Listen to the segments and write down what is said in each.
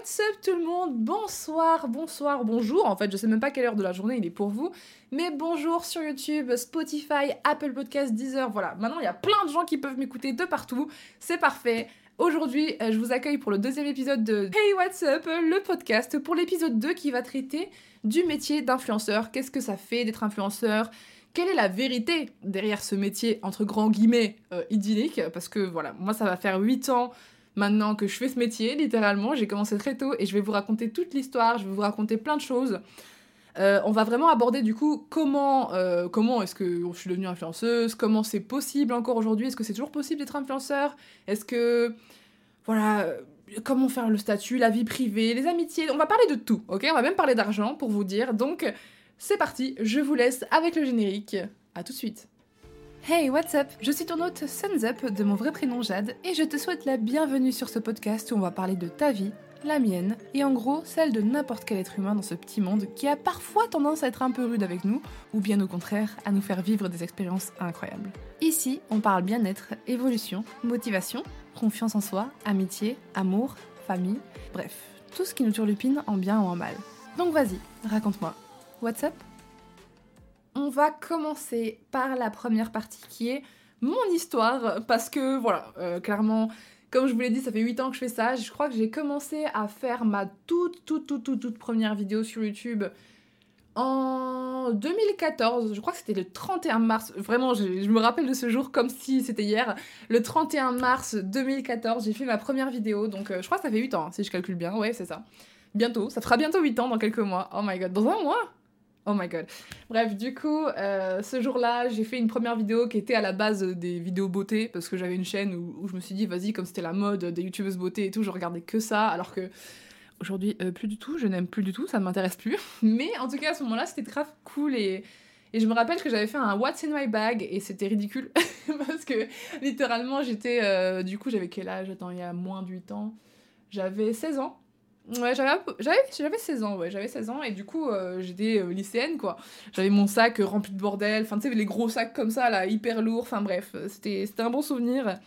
what's up tout le monde? Bonsoir, bonsoir, bonjour. En fait, je sais même pas quelle heure de la journée il est pour vous, mais bonjour sur YouTube, Spotify, Apple Podcast, Deezer. Voilà, maintenant il y a plein de gens qui peuvent m'écouter de partout. C'est parfait. Aujourd'hui, euh, je vous accueille pour le deuxième épisode de Hey What's Up, le podcast, pour l'épisode 2 qui va traiter du métier d'influenceur. Qu'est-ce que ça fait d'être influenceur? Quelle est la vérité derrière ce métier, entre grands guillemets, euh, idyllique? Parce que voilà, moi ça va faire 8 ans maintenant que je fais ce métier, littéralement. J'ai commencé très tôt et je vais vous raconter toute l'histoire, je vais vous raconter plein de choses. Euh, on va vraiment aborder du coup comment, euh, comment est-ce que je suis devenue influenceuse, comment c'est possible encore aujourd'hui, est-ce que c'est toujours possible d'être influenceur, est-ce que, voilà, euh, comment faire le statut, la vie privée, les amitiés, on va parler de tout, ok? On va même parler d'argent pour vous dire, donc c'est parti, je vous laisse avec le générique, à tout de suite. Hey, what's up? Je suis ton hôte Suns Up de mon vrai prénom Jade et je te souhaite la bienvenue sur ce podcast où on va parler de ta vie, la mienne et en gros celle de n'importe quel être humain dans ce petit monde qui a parfois tendance à être un peu rude avec nous ou bien au contraire à nous faire vivre des expériences incroyables. Ici, on parle bien-être, évolution, motivation, confiance en soi, amitié, amour, famille, bref, tout ce qui nous turlupine en bien ou en mal. Donc vas-y, raconte-moi. What's up? On va commencer par la première partie qui est mon histoire, parce que voilà, euh, clairement, comme je vous l'ai dit, ça fait 8 ans que je fais ça. Je crois que j'ai commencé à faire ma toute, toute, toute, toute, toute première vidéo sur YouTube en 2014. Je crois que c'était le 31 mars. Vraiment, je, me rappelle de ce jour comme si c'était hier. Le 31 mars 2014, j'ai fait ma première vidéo. Donc, euh, je crois que ça fait 8 ans, si je calcule bien. Ouais, c'est ça. Bientôt. Ça fera bientôt 8 ans dans quelques mois. Oh my god. Dans un mois Oh my god. Bref, du coup, euh, ce jour-là, j'ai fait une première vidéo qui était à la base des vidéos beauté, parce que j'avais une chaîne où, je me suis dit, vas-y, comme c'était la mode des youtubeuses beauté et tout, je regardais que ça, alors que aujourd'hui, euh, plus du tout, je n'aime plus du tout, ça ne m'intéresse plus. Mais en tout cas, à ce moment-là, c'était grave cool et, je me rappelle que j'avais fait un What's in my bag et c'était ridicule, parce que littéralement, j'étais. Euh, du coup, j'avais quel âge? Attends, il y a moins de 8 ans. J'avais 16 ans. Ouais, j'avais 16 ans, ouais, j'avais 16 ans et du coup euh, j'étais euh, lycéenne quoi. J'avais mon sac euh, rempli de bordel, enfin tu sais les gros sacs comme ça là, hyper lourds, enfin bref, c'était un bon souvenir.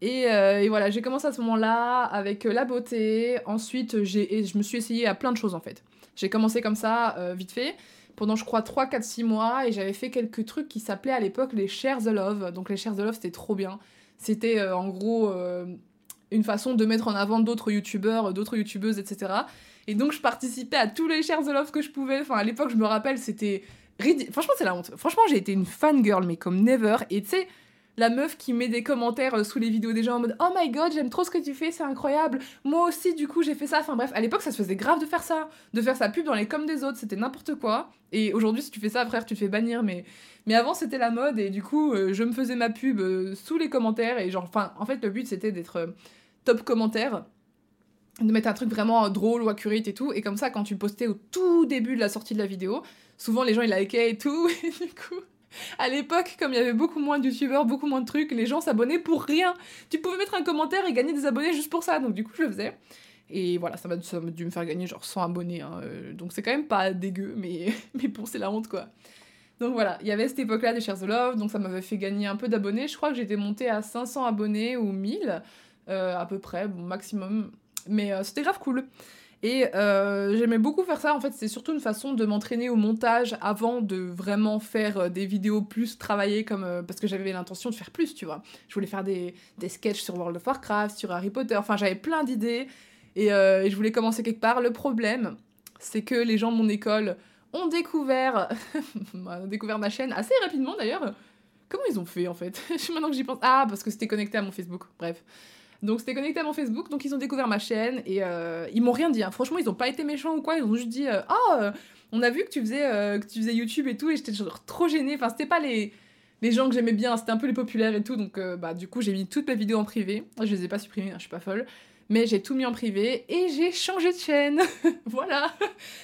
Et, et voilà, j'ai commencé à ce moment-là avec la beauté, ensuite j'ai je me suis essayée à plein de choses en fait. J'ai commencé comme ça, vite fait, pendant je crois 3, 4, 6 mois et j'avais fait quelques trucs qui s'appelaient à l'époque les Share the Love. Donc les Share the Love c'était trop bien. C'était en gros une façon de mettre en avant d'autres youtubeurs, d'autres youtubeuses, etc. Et donc je participais à tous les shares the love que je pouvais. Enfin, à l'époque, je me rappelle, c'était. Franchement, c'est la honte. Franchement, j'ai été une fangirl, mais comme never. Et tu sais, la meuf qui met des commentaires euh, sous les vidéos des gens en mode Oh my god, j'aime trop ce que tu fais, c'est incroyable. Moi aussi, du coup, j'ai fait ça. Enfin bref, à l'époque, ça se faisait grave de faire ça. De faire sa pub dans les coms des autres, c'était n'importe quoi. Et aujourd'hui, si tu fais ça, frère, tu te fais bannir. Mais, mais avant, c'était la mode. Et du coup, euh, je me faisais ma pub euh, sous les commentaires. Et genre, enfin, en fait, le but, c'était d'être top commentaire de mettre un truc vraiment drôle ou accurate et tout. Et comme ça, quand tu postais au tout début de la sortie de la vidéo, souvent les gens ils likaient et tout. Et du coup, à l'époque, comme il y avait beaucoup moins de youtubeurs, beaucoup moins de trucs, les gens s'abonnaient pour rien. Tu pouvais mettre un commentaire et gagner des abonnés juste pour ça. Donc du coup, je le faisais. Et voilà, ça m'a dû me faire gagner genre 100 abonnés. Hein. Euh, donc c'est quand même pas dégueu, mais, mais bon, c'est la honte quoi. Donc voilà, il y avait cette époque-là des Shares the Love, donc ça m'avait fait gagner un peu d'abonnés. Je crois que j'étais montée à 500 abonnés ou 1000. Euh, à peu près, bon, maximum. Mais euh, c'était grave cool. Et euh, j'aimais beaucoup faire ça, en fait, c'est surtout une façon de m'entraîner au montage avant de vraiment faire des vidéos plus travaillées, comme, parce que j'avais l'intention de faire plus, tu vois. Je voulais faire des, des sketchs sur World of Warcraft, sur Harry Potter, enfin j'avais plein d'idées, et, et, je voulais commencer quelque part. Le problème, c'est que les gens de mon école ont découvert, ont découvert ma chaîne assez rapidement d'ailleurs. Comment ils ont fait en fait? Maintenant que j'y pense. Ah, parce que c'était connecté à mon Facebook, bref. Donc c'était connecté à mon Facebook, donc ils ont découvert ma chaîne et euh, ils m'ont rien dit. Hein. Franchement, ils ont pas été méchants ou quoi, ils ont juste dit oh, on a vu que tu faisais YouTube et tout et j'étais genre trop gênée. Enfin, c'était pas les les gens que j'aimais bien, c'était un peu les populaires et tout. Donc bah du coup, j'ai mis toutes mes vidéos en privé. Je les ai pas supprimées, hein, je suis pas folle. Mais j'ai tout mis en privé et j'ai changé de chaîne. voilà.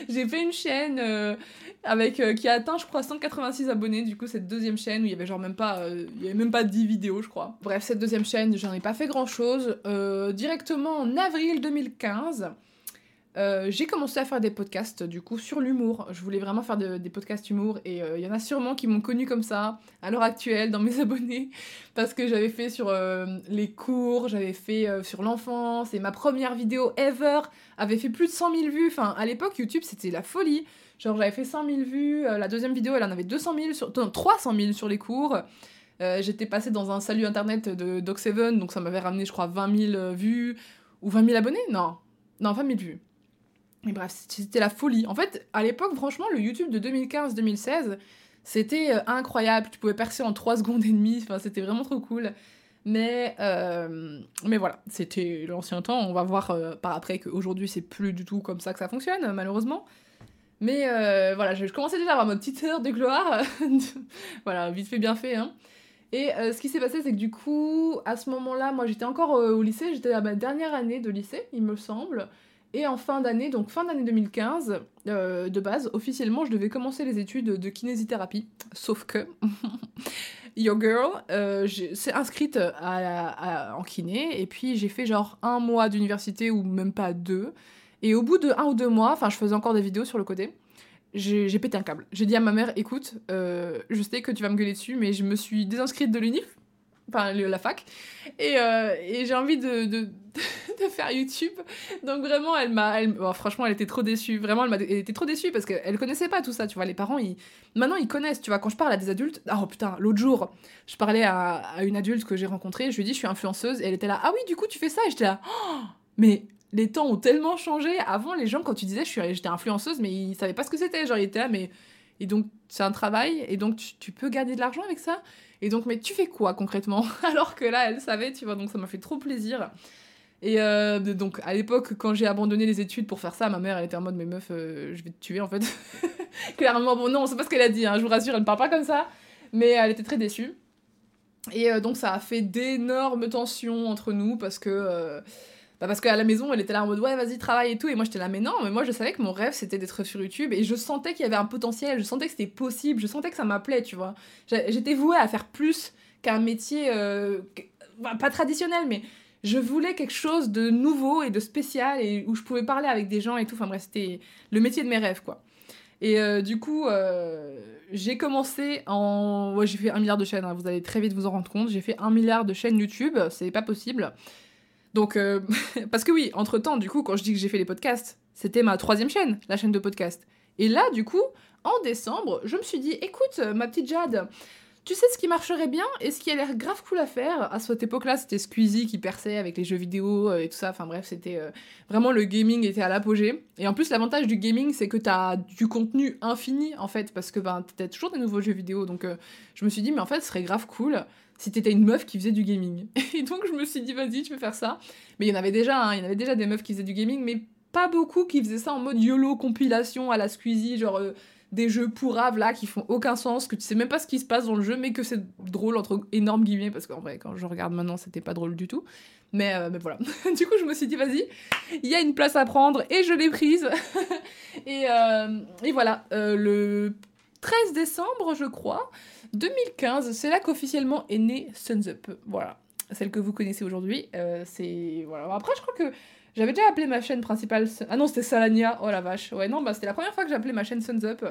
j'ai fait une chaîne avec euh, qui a atteint je crois 186 abonnés du coup cette deuxième chaîne où il y avait genre même pas euh, y avait même pas 10 vidéos je crois bref cette deuxième chaîne j'en ai pas fait grand chose euh, directement en avril 2015 euh, j'ai commencé à faire des podcasts du coup sur l'humour. Je voulais vraiment faire des podcasts humour et euh, il y en a sûrement qui m'ont connu comme ça à l'heure actuelle dans mes abonnés parce que j'avais fait sur euh, les cours, j'avais fait sur l'enfance et ma première vidéo ever avait fait plus de 100 000 vues. Enfin, à l'époque, YouTube c'était la folie. Genre, j'avais fait 100 000 vues, la deuxième vidéo elle en avait 200 000 sur. Non, 300 000 sur les cours. J'étais passée dans un salut internet de Doc7, donc ça m'avait ramené, je crois, 20 000 vues ou 20 000 abonnés Non, non, 20 000 vues. Et bref, c'était la folie. En fait, à l'époque, franchement, le YouTube de 2015-2016, c'était euh, incroyable. Tu pouvais percer en 3 secondes et demie. Enfin, c'était vraiment trop cool. Mais, euh, mais voilà, c'était l'ancien temps. On va voir euh, par après qu'aujourd'hui, c'est plus du tout comme ça que ça fonctionne, malheureusement. Mais voilà, je commençais déjà à avoir ma petite heure de gloire. voilà, vite fait, bien fait. Hein. Et ce qui s'est passé, c'est que du coup, à ce moment-là, moi j'étais encore au lycée, j'étais à ma dernière année de lycée, il me semble. Et en fin d'année, donc fin d'année 2015, euh, de base, officiellement, je devais commencer les études de kinésithérapie. Sauf que, your girl euh, s'est inscrite en kiné, et puis j'ai fait genre un mois d'université, ou même pas deux. Et au bout de un ou deux mois, enfin, je faisais encore des vidéos sur le côté, j'ai pété un câble. J'ai dit à ma mère, écoute, euh, je sais que tu vas me gueuler dessus, mais je me suis désinscrite de l'UNIF, enfin la fac, et, euh, et j'ai envie de, de, de, faire YouTube. Donc vraiment, elle m'a, franchement, elle était trop déçue. Vraiment, elle, elle était trop déçue parce qu'elle connaissait pas tout ça, tu vois. Les parents, ils, maintenant, ils connaissent, tu vois. Quand je parle à des adultes, oh putain, l'autre jour, je parlais à, à une adulte que j'ai rencontrée, je lui ai dit, je suis influenceuse, et elle était là, ah oui, du coup, tu fais ça, et j'étais là, oh, mais les temps ont tellement changé. Avant, les gens, quand tu disais, j'étais influenceuse, mais ils savaient pas ce que c'était. Genre, ils étaient là, mais et donc, c'est un travail, et donc tu, tu peux gagner de l'argent avec ça? Et donc, mais tu fais quoi concrètement Alors que là, elle savait, tu vois, donc ça m'a fait trop plaisir. Et euh, donc, à l'époque, quand j'ai abandonné les études pour faire ça, ma mère, elle était en mode, mais meuf, euh, je vais te tuer en fait. Clairement, bon, non, c'est pas ce qu'elle a dit, hein, je vous rassure, elle ne parle pas comme ça. Mais elle était très déçue. Et euh, donc, ça a fait d'énormes tensions entre nous parce que bah parce qu'à la maison, elle était là en mode ouais, vas-y, travaille et tout. Et moi, j'étais là, mais non, mais moi, je savais que mon rêve, c'était d'être sur YouTube. Et je sentais qu'il y avait un potentiel, je sentais que c'était possible, je sentais que ça m'appelait, tu vois. J'étais vouée à faire plus qu'un métier, euh, bah, pas traditionnel, mais je voulais quelque chose de nouveau et de spécial et où je pouvais parler avec des gens et tout. Enfin bref, c'était le métier de mes rêves, quoi. Et euh, du coup, euh, j'ai commencé en. Ouais, j'ai fait un milliard de chaînes, hein, vous allez très vite vous en rendre compte. J'ai fait un milliard de chaînes YouTube, c'est pas possible. Donc, euh, parce que oui, entre-temps, du coup, quand je dis que j'ai fait les podcasts, c'était ma troisième chaîne, la chaîne de podcast. Et là, du coup, en décembre, je me suis dit, écoute, ma petite Jade, tu sais ce qui marcherait bien et ce qui a l'air grave cool à faire? À cette époque-là, c'était Squeezie qui perçait avec les jeux vidéo euh, et tout ça. Enfin bref, c'était euh, vraiment le gaming était à l'apogée. Et en plus, l'avantage du gaming, c'est que t'as du contenu infini en fait, parce que ben, t'as toujours des nouveaux jeux vidéo. Donc je me suis dit, mais en fait, ce serait grave cool si t'étais une meuf qui faisait du gaming. Et donc je me suis dit, vas-y, tu peux faire ça. Mais il y en avait déjà, hein, il y en avait déjà des meufs qui faisaient du gaming, mais pas beaucoup qui faisaient ça en mode YOLO compilation à la Squeezie, genre euh, des jeux pourraves là qui font aucun sens, que tu sais même pas ce qui se passe dans le jeu, mais que c'est drôle entre énormes guillemets, parce qu'en vrai, quand je regarde maintenant, c'était pas drôle du tout. Mais, euh, voilà. du coup, je me suis dit, vas-y, il y a une place à prendre, et je l'ai prise. euh, et voilà, le 13 décembre, je crois, 2015, c'est là qu'officiellement est née Suns Up. Voilà, celle que vous connaissez aujourd'hui. Euh, c'est voilà. Après, je crois que j'avais déjà appelé ma chaîne principale. Ah non, c'était Salania. Oh la vache. Ouais, non, bah c'était la première fois que j'appelais ma chaîne Suns Up.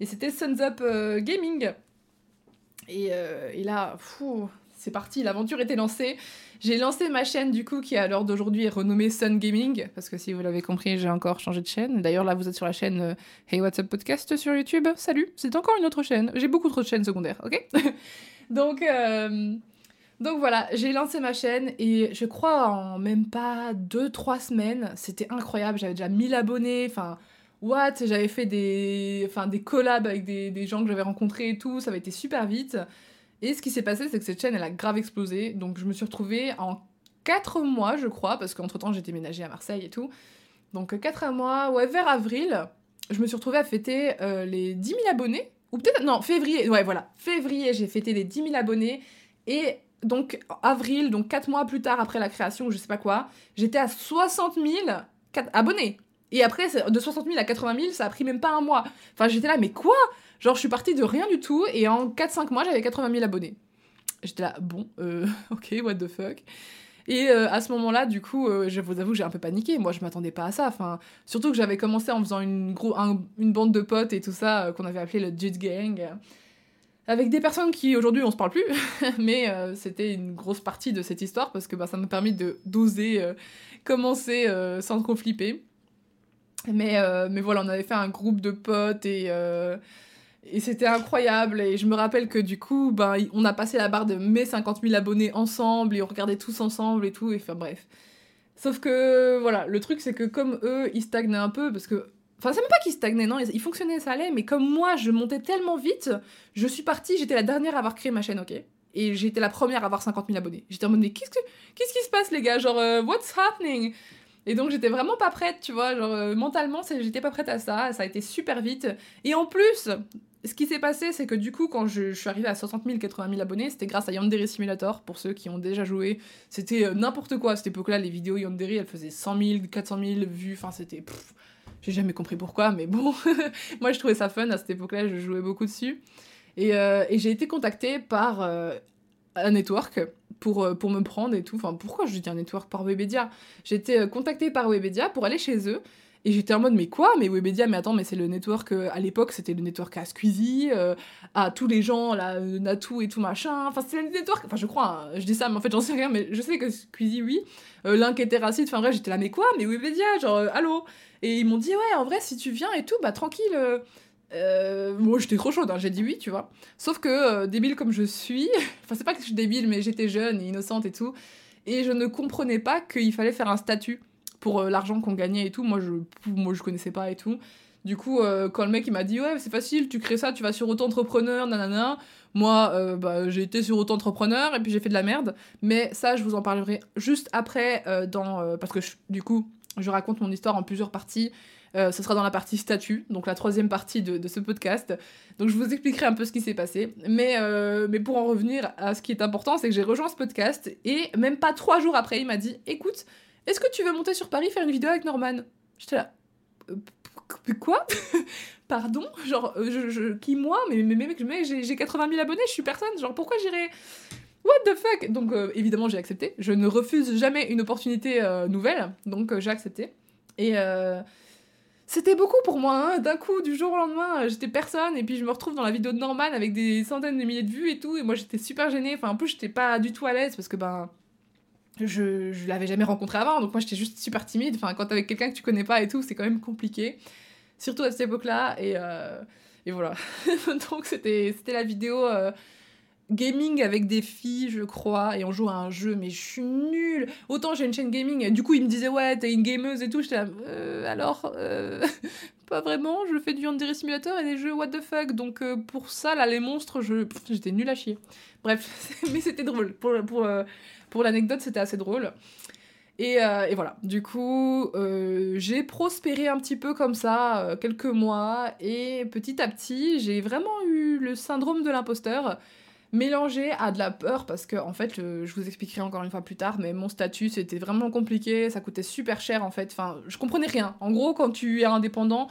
Et c'était Suns Up euh, Gaming. Et, euh, et là, fou, c'est parti, l'aventure était lancée. J'ai lancé ma chaîne du coup qui à l'heure d'aujourd'hui est renommée Sun Gaming parce que si vous l'avez compris, j'ai encore changé de chaîne. D'ailleurs là, vous êtes sur la chaîne euh, Hey What's Up Podcast sur YouTube. Salut, c'est encore une autre chaîne. J'ai beaucoup trop de chaînes secondaires, ok? Donc euh, donc voilà, j'ai lancé ma chaîne et je crois en même pas 2-3 semaines, c'était incroyable, j'avais déjà 1000 abonnés, enfin what, j'avais fait des, enfin, des collabs avec des, des gens que j'avais rencontrés et tout, ça avait été super vite. Et ce qui s'est passé, c'est que cette chaîne, elle a grave explosé. Donc je me suis retrouvée en 4 mois, je crois, parce qu'entre-temps, j'étais ménagée à Marseille et tout. Donc 4 mois, ouais, vers avril, je me suis retrouvée à fêter euh, les 10 000 abonnés. Ou peut-être, non, février, ouais, voilà. Février, j'ai fêté les 10 000 abonnés. Et donc, avril, donc 4 mois plus tard, après la création, ou je sais pas quoi, j'étais à 60 000 abonnés. Et après, de 60 000 à 80 000, ça a pris même pas un mois. Enfin, j'étais là, mais quoi? Genre, je suis partie de rien du tout et en 4-5 mois, j'avais 80 000 abonnés. J'étais là, bon, euh, ok, what the fuck. Et euh, à ce moment-là, du coup, euh, je vous avoue, j'ai un peu paniqué. Moi, je m'attendais pas à ça. Enfin, surtout que j'avais commencé en faisant une, une bande de potes et tout ça, euh, qu'on avait appelé le Dude Gang. avec des personnes qui aujourd'hui on se parle plus, mais c'était une grosse partie de cette histoire parce que bah, ça m'a permis de d'oser commencer sans trop flipper. Mais, mais voilà, on avait fait un groupe de potes et et c'était incroyable. Et je me rappelle que du coup, ben, on a passé la barre de mes 50 000 abonnés ensemble et on regardait tous ensemble et tout. Et enfin bref. Sauf que voilà, le truc c'est que comme eux, ils stagnaient un peu parce que. Enfin, c'est même pas qu'ils stagnaient, non, ils fonctionnaient, ça allait, mais comme moi, je montais tellement vite, je suis partie, j'étais la dernière à avoir créé ma chaîne, ok? Et j'étais la première à avoir 50 000 abonnés. J'étais en mode, mais qu'est-ce, que, qu'est-ce qui se passe, les gars? Genre, euh, what's happening? Et donc j'étais vraiment pas prête, tu vois, genre euh, mentalement j'étais pas prête à ça, ça a été super vite. Et en plus, ce qui s'est passé, c'est que du coup, quand je, suis arrivée à 60 000, 80 000 abonnés, c'était grâce à Yandere Simulator, pour ceux qui ont déjà joué. C'était euh, n'importe quoi. À cette époque-là, les vidéos Yandere, elles faisaient 100 000, 400 000 vues, enfin c'était... J'ai jamais compris pourquoi, mais bon, moi je trouvais ça fun. À cette époque-là, je jouais beaucoup dessus. Et, euh, j'ai été contactée par euh, un network pour, pour me prendre et tout. Enfin, pourquoi je dis un network? Par Webedia. J'ai été contactée par Webedia pour aller chez eux et j'étais en mode, mais quoi? Mais Webedia, mais attends, mais c'est le network, euh, à l'époque, c'était le network à Squeezie, euh, à tous les gens, là, euh, Natou et tout machin. Enfin, c'était le network, enfin, je crois, hein, je dis ça, mais en fait, j'en sais rien, mais je sais que Squeezie, oui. Link était raciste, enfin, vrai, j'étais là, mais quoi? Mais Webedia, genre, allô? Et ils m'ont dit, ouais, en vrai, si tu viens et tout, bah, tranquille. moi j'étais trop chaude, hein, j'ai dit oui, tu vois. Sauf que, débile comme je suis, enfin, c'est pas que je suis débile, mais j'étais jeune et innocente et tout. Et je ne comprenais pas qu'il fallait faire un statut pour euh, l'argent qu'on gagnait et tout. Moi je, moi, je connaissais pas et tout. Du coup, euh, quand le mec il m'a dit ouais c'est facile, tu crées ça, tu vas sur auto-entrepreneur, nanana. Moi, euh, bah, j'ai été sur auto-entrepreneur et puis j'ai fait de la merde. Mais ça, je vous en parlerai juste après dans parce que du coup, je raconte mon histoire en plusieurs parties. ce sera dans la partie statut, donc la troisième partie de, de, ce podcast. Donc je vous expliquerai un peu ce qui s'est passé. Mais, mais pour en revenir à ce qui est important, c'est que j'ai rejoint ce podcast et même pas trois jours après, il m'a dit écoute, est-ce que tu veux monter sur Paris faire une vidéo avec Norman? J'étais là. Euh, quoi? Pardon? Genre, euh, je, qui moi? Mais, mais, mais, j'ai 80 000 abonnés, je suis personne. Genre, pourquoi j'irais? What the fuck? Donc, euh, évidemment, j'ai accepté. Je ne refuse jamais une opportunité nouvelle. Donc, j'ai accepté. Et. C'était beaucoup pour moi, hein. d'un coup, du jour au lendemain, j'étais personne, et puis je me retrouve dans la vidéo de Norman avec des centaines de milliers de vues et tout, et moi j'étais super gênée, enfin en plus j'étais pas du tout à l'aise parce que ben je, l'avais jamais rencontré avant, donc moi j'étais juste super timide. Enfin, quand t'es avec quelqu'un que tu connais pas et tout, c'est quand même compliqué. Surtout à cette époque-là. Et, euh, voilà. donc c'était la vidéo euh, gaming avec des filles, je crois, et on joue à un jeu, mais je suis nulle. Autant j'ai une chaîne gaming, et du coup il me disait ouais, t'es une gameuse et tout. J'étais là, euh, alors, pas vraiment, je fais du Yandere Simulator et des jeux what the fuck. Donc pour ça, là, les monstres, j'étais nulle à chier. Bref, mais c'était drôle. Pour, pour, pour l'anecdote, c'était assez drôle. Et, euh, voilà, du coup, euh, j'ai prospéré un petit peu comme ça euh, quelques mois et petit à petit, j'ai vraiment eu le syndrome de l'imposteur mélangé à de la peur parce que en fait, je vous expliquerai encore une fois plus tard, mais mon statut c'était vraiment compliqué, ça coûtait super cher en fait. Enfin, je comprenais rien. En gros, quand tu es indépendant,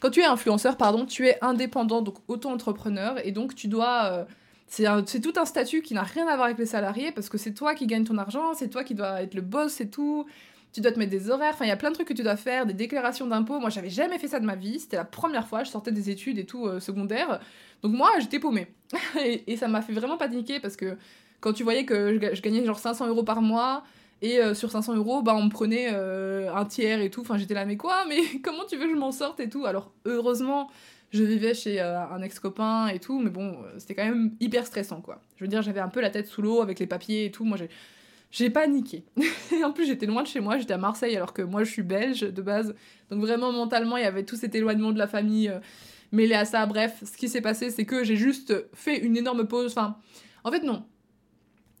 quand tu es influenceur, pardon, tu es indépendant, donc auto-entrepreneur, et donc tu dois c'est tout un statut qui n'a rien à voir avec les salariés parce que c'est toi qui gagnes ton argent, c'est toi qui dois être le boss et tout. Tu dois te mettre des horaires, enfin il y a plein de trucs que tu dois faire, des déclarations d'impôts. Moi j'avais jamais fait ça de ma vie, c'était la première fois, je sortais des études et tout euh, secondaires. Donc moi j'étais paumée. et, ça m'a fait vraiment paniquer parce que quand tu voyais que je, gagnais genre 500 euros par mois et euh, sur 500 euros, bah on me prenait euh, un tiers et tout. Enfin j'étais là mais quoi? Mais comment tu veux que je m'en sorte et tout? Alors heureusement je vivais chez un ex-copain et tout, mais bon, c'était quand même hyper stressant, quoi. Je veux dire, j'avais un peu la tête sous l'eau avec les papiers et tout. Moi, j'ai, paniqué. en plus, j'étais loin de chez moi, j'étais à Marseille, alors que moi, je suis belge de base. Donc, vraiment, mentalement, il y avait tout cet éloignement de la famille euh, mêlé à ça. Bref, ce qui s'est passé, c'est que j'ai juste fait une énorme pause. Enfin, en fait, non.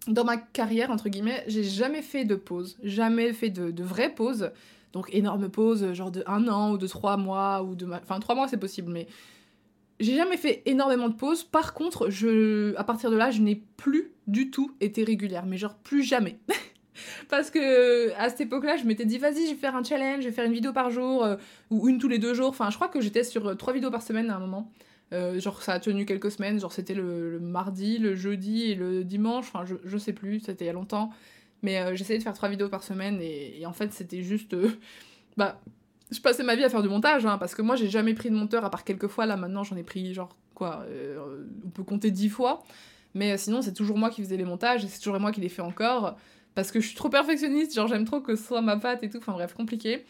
Dans ma carrière, entre guillemets, j'ai jamais fait de pause, jamais fait de, de vraie pause. Donc énorme pause, genre de un an ou de trois mois ou de... Enfin trois mois c'est possible, mais j'ai jamais fait énormément de pauses. Par contre, je, à partir de là, je n'ai plus du tout été régulière, mais genre plus jamais. Parce que à cette époque-là, je m'étais dit, vas-y, je vais faire un challenge, je vais faire une vidéo par jour, euh, ou une tous les deux jours. Enfin, je crois que j'étais sur euh, trois vidéos par semaine à un moment. Euh, genre, ça a tenu quelques semaines, genre, c'était le, mardi, le jeudi et le dimanche. Enfin, je, je sais plus, c'était il y a longtemps. Mais j'essayais de faire trois vidéos par semaine et, en fait, c'était juste. bah, je passais ma vie à faire du montage, hein, parce que moi, j'ai jamais pris de monteur à part quelques fois. Là, maintenant, j'en ai pris genre quoi euh, On peut compter dix fois. Mais euh, sinon, c'est toujours moi qui faisais les montages et c'est toujours moi qui les fais encore. Parce que je suis trop perfectionniste, genre j'aime trop que ce soit ma patte et tout. Enfin bref, compliqué.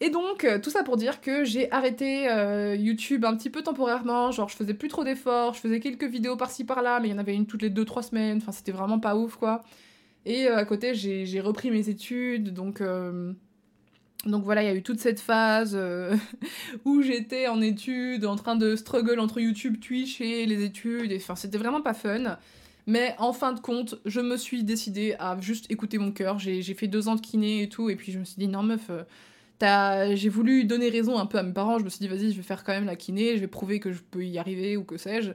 Et donc, euh, tout ça pour dire que j'ai arrêté euh, YouTube un petit peu temporairement. Genre, je faisais plus trop d'efforts, je faisais quelques vidéos par-ci par-là, mais il y en avait une toutes les 2-3 semaines. Enfin, c'était vraiment pas ouf quoi. Et à côté, j'ai repris mes études, donc. euh, donc voilà, il y a eu toute cette phase euh, où j'étais en études, en train de struggle entre YouTube, Twitch et les études. Enfin, c'était vraiment pas fun. Mais en fin de compte, je me suis décidée à juste écouter mon cœur. J'ai fait deux ans de kiné et tout, et puis je me suis dit, non meuf, euh, j'ai voulu donner raison un peu à mes parents. Je me suis dit, vas-y, je vais faire quand même la kiné, je vais prouver que je peux y arriver, ou que sais-je,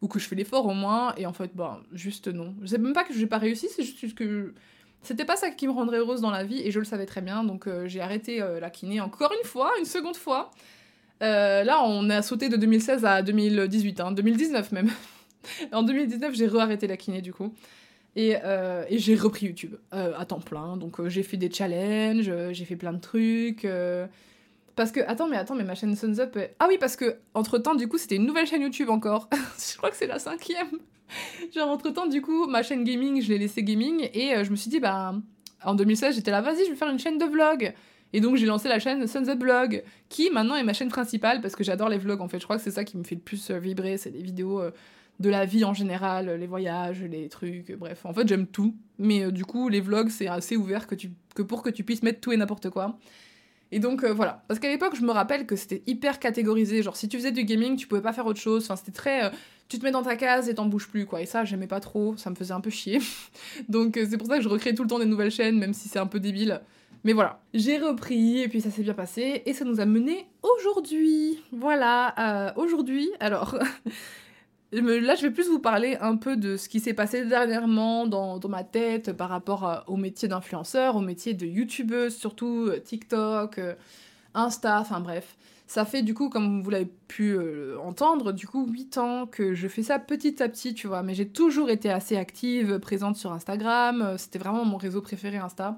ou que je fais l'effort au moins. Et en fait, bah, juste non. Je sais même pas que j'ai pas réussi, c'est juste que c'était pas ça qui me rendrait heureuse dans la vie, et je le savais très bien. Donc euh, j'ai arrêté euh, la kiné encore une fois, une seconde fois. Euh, là, on a sauté de 2016 à 2018, hein, 2019 même. en 2019, j'ai re-arrêté la kiné du coup. Et, j'ai repris YouTube à temps plein. Donc j'ai fait des challenges, j'ai fait plein de trucs. Parce que, attends, mais attends, mais ma chaîne Suns Up. Ah oui, parce que, entre temps, du coup, c'était une nouvelle chaîne YouTube encore. je crois que c'est la cinquième. Genre, entre temps, du coup, ma chaîne gaming, je l'ai laissée gaming. Et euh, je me suis dit, bah, en 2016, j'étais là, vas-y, je vais faire une chaîne de vlog. Et donc, j'ai lancé la chaîne Suns Up Vlog, qui maintenant est ma chaîne principale parce que j'adore les vlogs en fait. Je crois que c'est ça qui me fait le plus euh, vibrer, c'est des vidéos euh, de la vie en général, les voyages, les trucs, bref. En fait, j'aime tout. Mais du coup, les vlogs, c'est assez ouvert que, tu, que pour que tu puisses mettre tout et n'importe quoi. Et donc euh, voilà. Parce qu'à l'époque, je me rappelle que c'était hyper catégorisé. Genre, si tu faisais du gaming, tu pouvais pas faire autre chose. Enfin, c'était très. euh, tu te mets dans ta case et t'en bouges plus, quoi. Et ça, j'aimais pas trop. Ça me faisait un peu chier. donc, euh, c'est pour ça que je recrée tout le temps des nouvelles chaînes, même si c'est un peu débile. Mais voilà, j'ai repris et puis ça s'est bien passé et ça nous a mené aujourd'hui. Voilà, aujourd'hui, alors là je vais plus vous parler un peu de ce qui s'est passé dernièrement dans, dans ma tête par rapport à- au métier d'influenceur, au métier de youtubeuse, surtout euh, TikTok, euh, Insta, enfin bref. Ça fait du coup, comme vous l'avez pu euh, entendre, du coup 8 ans que je fais ça petit à petit, tu vois. Mais j'ai toujours été assez active, présente sur Instagram. euh, C'était vraiment mon réseau préféré, Insta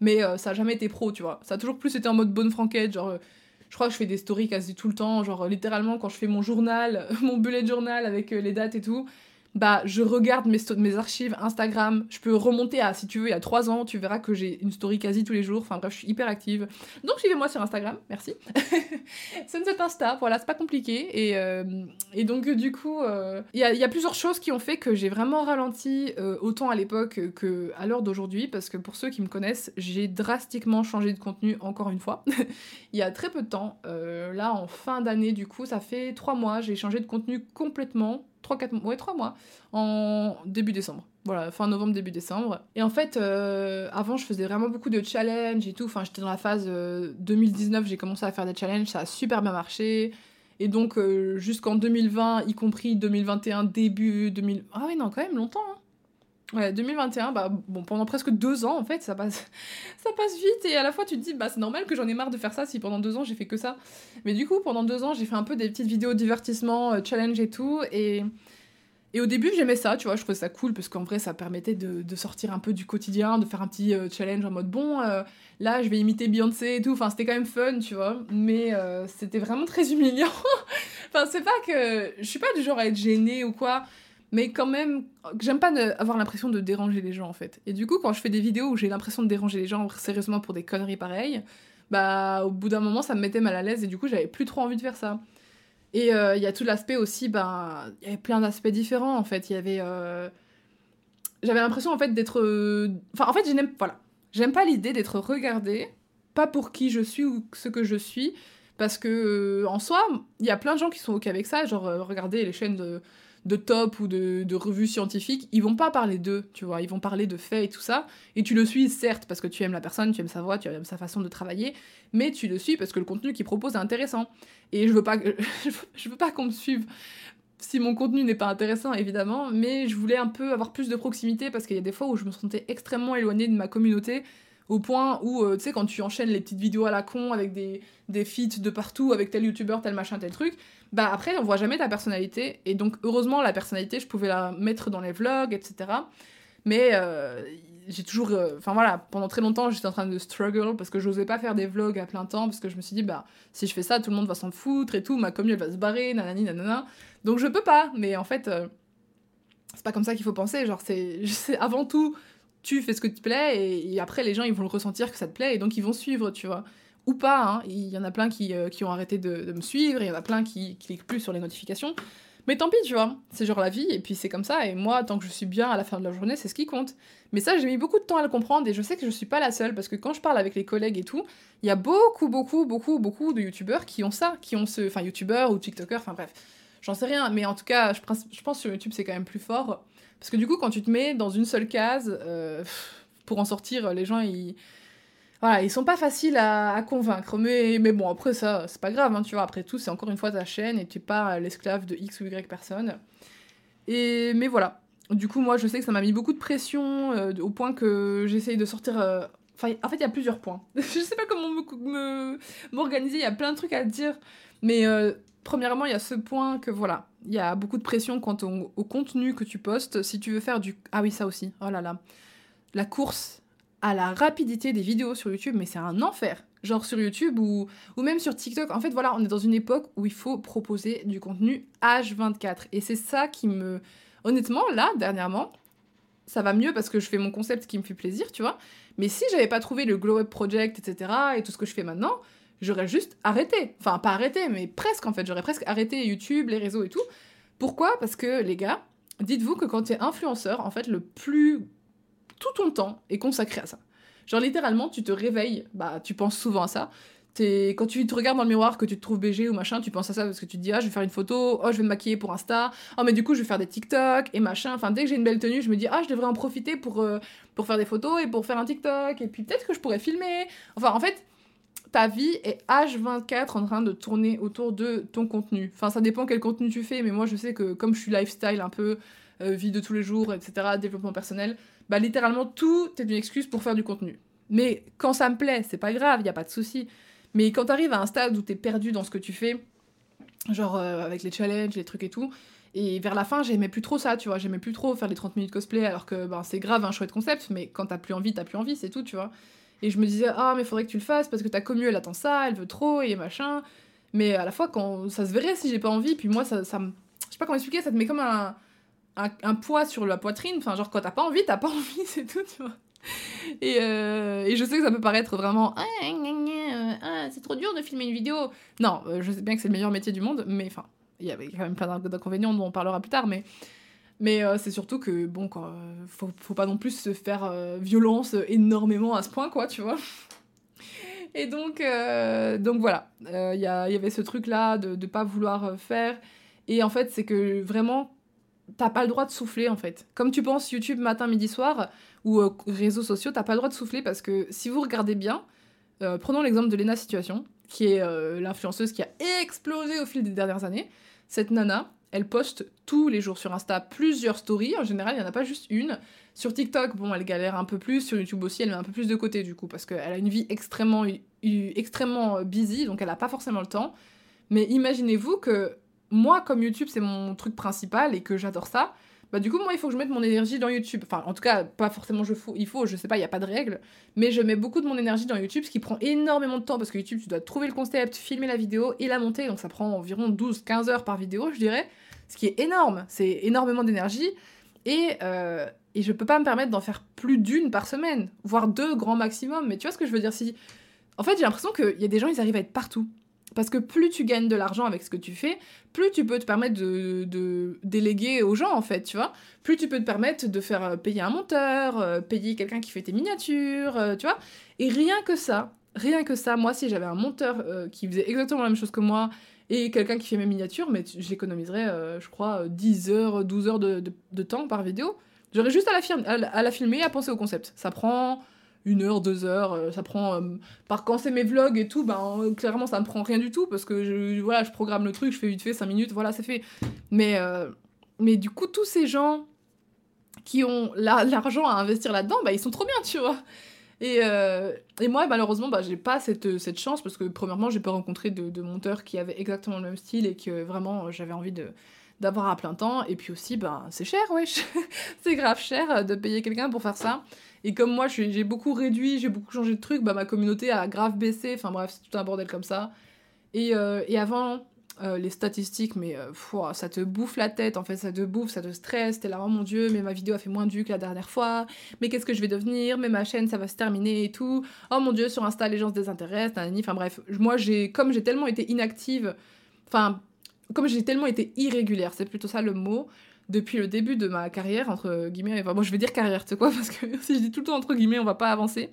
mais euh, ça a jamais été pro, tu vois. Ça a toujours plus été en mode bonne franquette, genre euh, je crois que je fais des stories quasi tout le temps, genre littéralement quand je fais mon journal, mon bullet journal avec euh, les dates et tout, bah je regarde mes, mes archives Instagram, je peux remonter à, si tu veux, il y a 3 ans, tu verras que j'ai une story quasi tous les jours, enfin bref, je suis hyper active. Donc suivez-moi sur Instagram, merci. Sunset Insta, voilà, c'est pas compliqué. Et, euh, et donc du coup, euh, il y, a, plusieurs choses qui ont fait que j'ai vraiment ralenti, euh, autant à l'époque que à l'heure d'aujourd'hui, parce que pour ceux qui me connaissent, j'ai drastiquement changé de contenu encore une fois. il y a très peu de temps, là en fin d'année du coup, ça fait 3 mois, j'ai changé de contenu complètement. 3, 4 mois, ouais, 3 mois, en début décembre. Voilà, fin novembre, début décembre. Et en fait, euh, avant, je faisais vraiment beaucoup de challenges et tout. Enfin, j'étais dans la phase euh, 2019, j'ai commencé à faire des challenges, ça a super bien marché. Et donc, euh, jusqu'en 2020, y compris 2021, début 2000. Ah oui, non, quand même longtemps. hein. Ouais, 2021, bah bon, pendant presque deux ans en fait, ça passe, ça passe vite et à la fois tu te dis, bah c'est normal que j'en ai marre de faire ça si pendant deux ans j'ai fait que ça. Mais du coup, pendant deux ans, j'ai fait un peu des petites vidéos divertissement, euh, challenge et tout. Et, et au début, j'aimais ça, tu vois, je trouvais ça cool parce qu'en vrai, ça permettait de, de sortir un peu du quotidien, de faire un petit euh, challenge en mode bon, euh, là, je vais imiter Beyoncé et tout. Enfin, c'était quand même fun, tu vois. Mais c'était vraiment très humiliant. enfin, c'est pas que. Je suis pas du genre à être gênée ou quoi. Mais quand même, j'aime pas avoir l'impression de déranger les gens en fait. Et du coup, quand je fais des vidéos où j'ai l'impression de déranger les gens sérieusement pour des conneries pareilles, bah au bout d'un moment ça me mettait mal à l'aise et du coup j'avais plus trop envie de faire ça. Et euh, il y a tout l'aspect aussi, ben il y avait plein d'aspects différents en fait. Il y avait. euh, J'avais l'impression en fait d'être. euh, Enfin en fait, je n'aime voilà. J'aime pas l'idée d'être regardée, pas pour qui je suis ou ce que je suis, parce que euh, en soi, il y a plein de gens qui sont ok avec ça, genre euh, regardez les chaînes de de top ou de, de revues scientifiques, ils vont pas parler d'eux, tu vois, ils vont parler de faits et tout ça, et tu le suis certes parce que tu aimes la personne, tu aimes sa voix, tu aimes sa façon de travailler, mais tu le suis parce que le contenu qu'il propose est intéressant. Et je veux pas, que- je veux pas qu'on me suive si mon contenu n'est pas intéressant, évidemment, mais je voulais un peu avoir plus de proximité parce qu'il y a des fois où je me sentais extrêmement éloignée de ma communauté, au point où, euh, tu sais, quand tu enchaînes les petites vidéos à la con avec des, des feats de partout, avec tel youtubeur, tel machin, tel truc, bah après, on voit jamais ta personnalité. Et donc, heureusement, la personnalité, je pouvais la mettre dans les vlogs, etc. Mais euh, j'ai toujours. euh, Enfin voilà, pendant très longtemps, j'étais en train de struggle parce que j'osais pas faire des vlogs à plein temps parce que je me suis dit, bah, si je fais ça, tout le monde va s'en foutre et tout, ma commune elle va se barrer, nanani, nanana. Donc je peux pas, mais en fait, c'est pas comme ça qu'il faut penser. Genre, c'est avant tout, tu fais ce que te plaît et, après, les gens ils vont le ressentir que ça te plaît et donc ils vont suivre, tu vois. Ou pas, hein. Il y en a plein qui, euh, qui ont arrêté de, me suivre, il y en a plein qui, cliquent plus sur les notifications. Mais tant pis, tu vois, c'est genre la vie, et puis c'est comme ça, et moi, tant que je suis bien à la fin de la journée, c'est ce qui compte. Mais ça, j'ai mis beaucoup de temps à le comprendre, et je sais que je suis pas la seule, parce que quand je parle avec les collègues et tout, il y a beaucoup, beaucoup, beaucoup, beaucoup de youtubeurs qui ont ça, qui ont ce. Enfin, youtubeurs ou tiktokers, enfin bref, j'en sais rien, mais en tout cas, je, je pense que sur YouTube, c'est quand même plus fort. Parce que du coup, quand tu te mets dans une seule case, euh, pour en sortir, les gens, ils. Voilà, ils sont pas faciles à, convaincre, mais, mais bon, après ça, c'est pas grave, hein, tu vois, après tout, c'est encore une fois ta chaîne et tu es pas l'esclave de X ou Y personne. Et, mais voilà, du coup, moi, je sais que ça m'a mis beaucoup de pression, euh, au point que j'essaye de sortir... euh, en fait, il y a plusieurs points. je sais pas comment me- me- m'organiser, il y a plein de trucs à dire, mais premièrement, il y a ce point que, voilà, il y a beaucoup de pression quant au, contenu que tu postes. Si tu veux faire du... Ah oui, ça aussi, oh là là. La course à la rapidité des vidéos sur YouTube, mais c'est un enfer. Genre sur YouTube ou, ou même sur TikTok. En fait, voilà, on est dans une époque où il faut proposer du contenu H24. Et c'est ça qui me... Honnêtement, là, dernièrement, ça va mieux parce que je fais mon concept qui me fait plaisir, tu vois. Mais si j'avais pas trouvé le Glow Up Project, etc., et tout ce que je fais maintenant, j'aurais juste arrêté. Enfin, pas arrêté, mais presque en fait. J'aurais presque arrêté YouTube, les réseaux et tout. Pourquoi? Parce que, les gars, dites-vous que quand tu es influenceur, en fait, le plus. Tout ton temps est consacré à ça. Genre, littéralement, tu te réveilles, bah, tu penses souvent à ça. T'es- Quand tu te regardes dans le miroir, que tu te trouves BG ou machin, tu penses à ça parce que tu te dis, ah, je vais faire une photo, oh, je vais me maquiller pour Insta, oh, mais du coup, je vais faire des TikTok et machin. Enfin, dès que j'ai une belle tenue, je me dis, ah, je devrais en profiter pour, euh, pour faire des photos et pour faire un TikTok, et puis peut-être que je pourrais filmer. Enfin, en fait, ta vie est H24 en train de tourner autour de ton contenu. Enfin, ça dépend quel contenu tu fais, mais moi, je sais que comme je suis lifestyle un peu, euh, vie de tous les jours, etc., développement personnel, bah, littéralement, tout est une excuse pour faire du contenu. Mais quand ça me plaît, c'est pas grave, y a pas de souci. Mais quand t'arrives à un stade où t'es perdu dans ce que tu fais, genre euh, avec les challenges, les trucs et tout, et vers la fin, j'aimais plus trop ça, tu vois. J'aimais plus trop faire les 30 minutes cosplay, alors que ben, c'est grave un chouette concept, mais quand t'as plus envie, t'as plus envie, c'est tout, tu vois. Et je me disais, ah, mais faudrait que tu le fasses parce que ta commu, elle attend ça, elle veut trop, et machin. Mais à la fois, quand ça se verrait si j'ai pas envie, puis moi, ça, ça me. Je sais pas comment expliquer, ça te met comme un, un, poids sur la poitrine. Enfin, genre, quand t'as pas envie, t'as pas envie, c'est tout, tu vois. Et, euh, et je sais que ça peut paraître vraiment. Ah, euh, ah, c'est trop dur de filmer une vidéo. Non, euh, je sais bien que c'est le meilleur métier du monde, mais enfin, il y avait quand même plein d'inc- d'inconvénients dont on parlera plus tard, mais. Mais euh, c'est surtout que, bon, quoi, euh, faut, faut pas non plus se faire euh, violence énormément à ce point, quoi, tu vois. Et donc, donc voilà, il y, y avait ce truc-là de ne pas vouloir faire. Et en fait, c'est que vraiment, t'as pas le droit de souffler, en fait. Comme tu penses YouTube matin, midi, soir, ou réseaux sociaux, t'as pas le droit de souffler parce que si vous regardez bien, prenons l'exemple de Lena Situation, qui est l'influenceuse qui a explosé au fil des dernières années. Cette nana, elle poste tous les jours sur Insta plusieurs stories. En général, il n'y en a pas juste une. Sur TikTok, bon, elle galère un peu plus. Sur YouTube aussi, elle met un peu plus de côté, du coup, parce qu'elle a une vie extrêmement, extrêmement euh, busy, donc elle n'a pas forcément le temps. Mais imaginez-vous que moi, comme YouTube, c'est mon truc principal et que j'adore ça, bah du coup, moi, il faut que je mette mon énergie dans YouTube. Enfin, en tout cas, pas forcément je faut, il faut, je sais pas, il n'y a pas de règle. Mais je mets beaucoup de mon énergie dans YouTube, ce qui prend énormément de temps, parce que YouTube, tu dois trouver le concept, filmer la vidéo et la monter, donc ça prend environ 12-15 heures par vidéo, je dirais. Ce qui est énorme, c'est énormément d'énergie. Et, euh, et je peux pas me permettre d'en faire plus d'une par semaine, voire deux grand maximum. Mais tu vois ce que je veux dire si... En fait, j'ai l'impression qu'il y a des gens, ils arrivent à être partout. Parce que plus tu gagnes de l'argent avec ce que tu fais, plus tu peux te permettre de, déléguer aux gens, en fait, tu vois. Plus tu peux te permettre de faire euh, payer un monteur, euh, payer quelqu'un qui fait tes miniatures, euh, tu vois. Et rien que ça, rien que ça, moi, si j'avais un monteur qui faisait exactement la même chose que moi et quelqu'un qui fait mes miniatures, mais j'économiserais, euh, je crois, euh, 10 heures, 12 heures de, temps par vidéo. J'aurais juste à la, à filmer à penser au concept. Ça prend une heure, deux heures, euh, ça prend... euh, par quand c'est mes vlogs et tout, ben, euh, clairement, ça me prend rien du tout, parce que je, voilà, je programme le truc, je fais vite fait 5 minutes, voilà, c'est fait. Mais, euh, mais du coup, tous ces gens qui ont la- l'argent à investir là-dedans, bah, ils sont trop bien, tu vois. Et, euh, et moi, malheureusement, bah, j'ai pas cette, cette chance parce que, premièrement, j'ai pas rencontré de, monteurs qui avaient exactement le même style et que vraiment euh, j'avais envie de, d'avoir à plein temps. Et puis aussi, ben, c'est cher, wesh. c'est grave cher de payer quelqu'un pour faire ça. Et comme moi, j'ai beaucoup réduit, j'ai beaucoup changé de trucs, bah, ma communauté a grave baissé. Enfin bref, c'est tout un bordel comme ça. Et, euh, et avant, euh, les statistiques, mais euh, ça te bouffe la tête, en fait, ça te bouffe, ça te stresse. T'es là, oh mon dieu, mais ma vidéo a fait moins de vues que la dernière fois. Mais qu'est-ce que je vais devenir Mais ma chaîne, ça va se terminer et tout. Oh mon dieu, sur Insta, les gens se désintéressent, Enfin bref, moi, j'ai comme j'ai tellement été inactive, enfin, comme j'ai tellement été irrégulière, c'est plutôt ça le mot depuis le début de ma carrière, entre guillemets, enfin, moi je vais dire carrière, tu sais quoi, parce que si je dis tout le temps entre guillemets, on va pas avancer.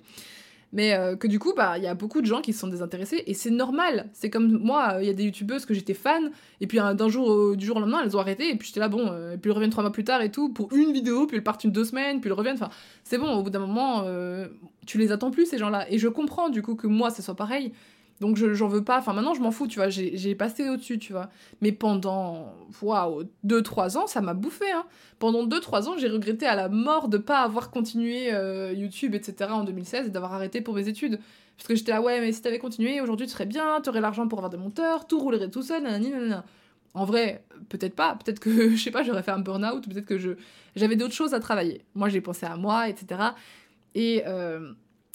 Mais euh, que du coup, bah, il y a beaucoup de gens qui se sont désintéressés, et c'est normal. C'est comme moi, il y a des youtubeuses que j'étais fan, et puis d'un jour, du jour au lendemain, elles ont arrêté, et puis j'étais là, bon, euh, et puis elles reviennent trois mois plus tard et tout, pour une vidéo, puis elles partent une deux semaines, puis elles reviennent, enfin, c'est bon, au bout d'un moment, euh, tu les attends plus, ces gens-là. Et je comprends, du coup, que moi, ce soit pareil. Donc j'en veux pas. Enfin, maintenant, je m'en fous, tu vois. J'ai passé au-dessus, tu vois. Mais pendant, waouh, 2-3 ans, ça m'a bouffé. Hein. Pendant 2-3 ans, j'ai regretté à la mort de pas avoir continué euh, YouTube, etc. en 2016 et d'avoir arrêté pour mes études. Parce que j'étais là, ouais, mais si t'avais continué, aujourd'hui, tu serais bien, t'aurais l'argent pour avoir des monteurs, tout roulerait tout seul. En vrai, peut-être pas. Peut-être que, je sais pas, j'aurais fait un burn-out, peut-être que j'avais d'autres choses à travailler. Moi, j'ai pensé à moi, etc. Et.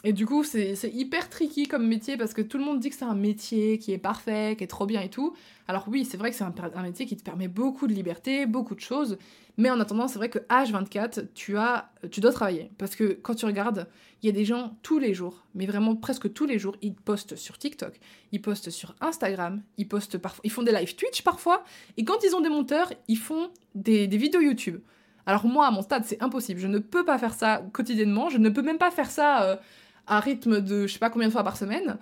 Et du coup, c'est hyper tricky comme métier parce que tout le monde dit que c'est un métier qui est parfait, qui est trop bien et tout. Alors oui, c'est vrai que c'est un, métier qui te permet beaucoup de liberté, beaucoup de choses. Mais en attendant, c'est vrai que H24, tu, as, tu dois travailler. Parce que quand tu regardes, il y a des gens tous les jours, mais vraiment presque tous les jours, ils postent sur TikTok, ils postent sur Instagram, ils postent ils font des live Twitch parfois. Et quand ils ont des monteurs, ils font des, des vidéos YouTube. Alors moi, à mon stade, c'est impossible. Je ne peux pas faire ça quotidiennement. Je ne peux même pas faire ça... Euh, à rythme de je sais pas combien de fois par semaine.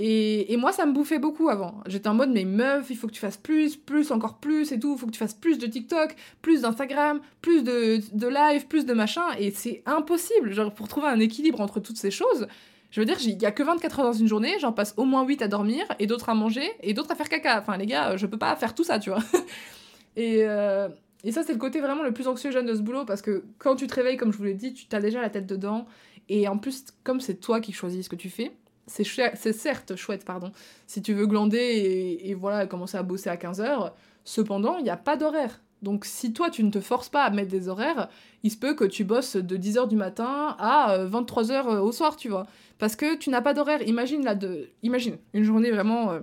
Et, et, moi, ça me bouffait beaucoup avant. J'étais en mode, mais meuf, il faut que tu fasses plus, plus, encore plus et tout. Il faut que tu fasses plus de TikTok, plus d'Instagram, plus de, de, live, plus de machin. Et c'est impossible. Genre, pour trouver un équilibre entre toutes ces choses, je veux dire, il y a que 24 heures dans une journée. J'en passe au moins 8 à dormir et d'autres à manger et d'autres à faire caca. Enfin, les gars, je peux pas faire tout ça, tu vois. et. Euh, et ça, c'est le côté vraiment le plus anxiogène de ce boulot parce que quand tu te réveilles, comme je vous l'ai dit, tu as déjà la tête dedans et en plus, comme c'est toi qui choisis ce que tu fais, c'est certes chouette, pardon, si tu veux glander et, voilà, commencer à bosser à 15h, cependant, il n'y a pas d'horaire. Donc si toi, tu ne te forces pas à mettre des horaires, il se peut que tu bosses de 10h du matin à 23h euh, euh, au soir, tu vois. Parce que tu n'as pas d'horaire. Imagine, là, de... Imagine une journée vraiment... Euh,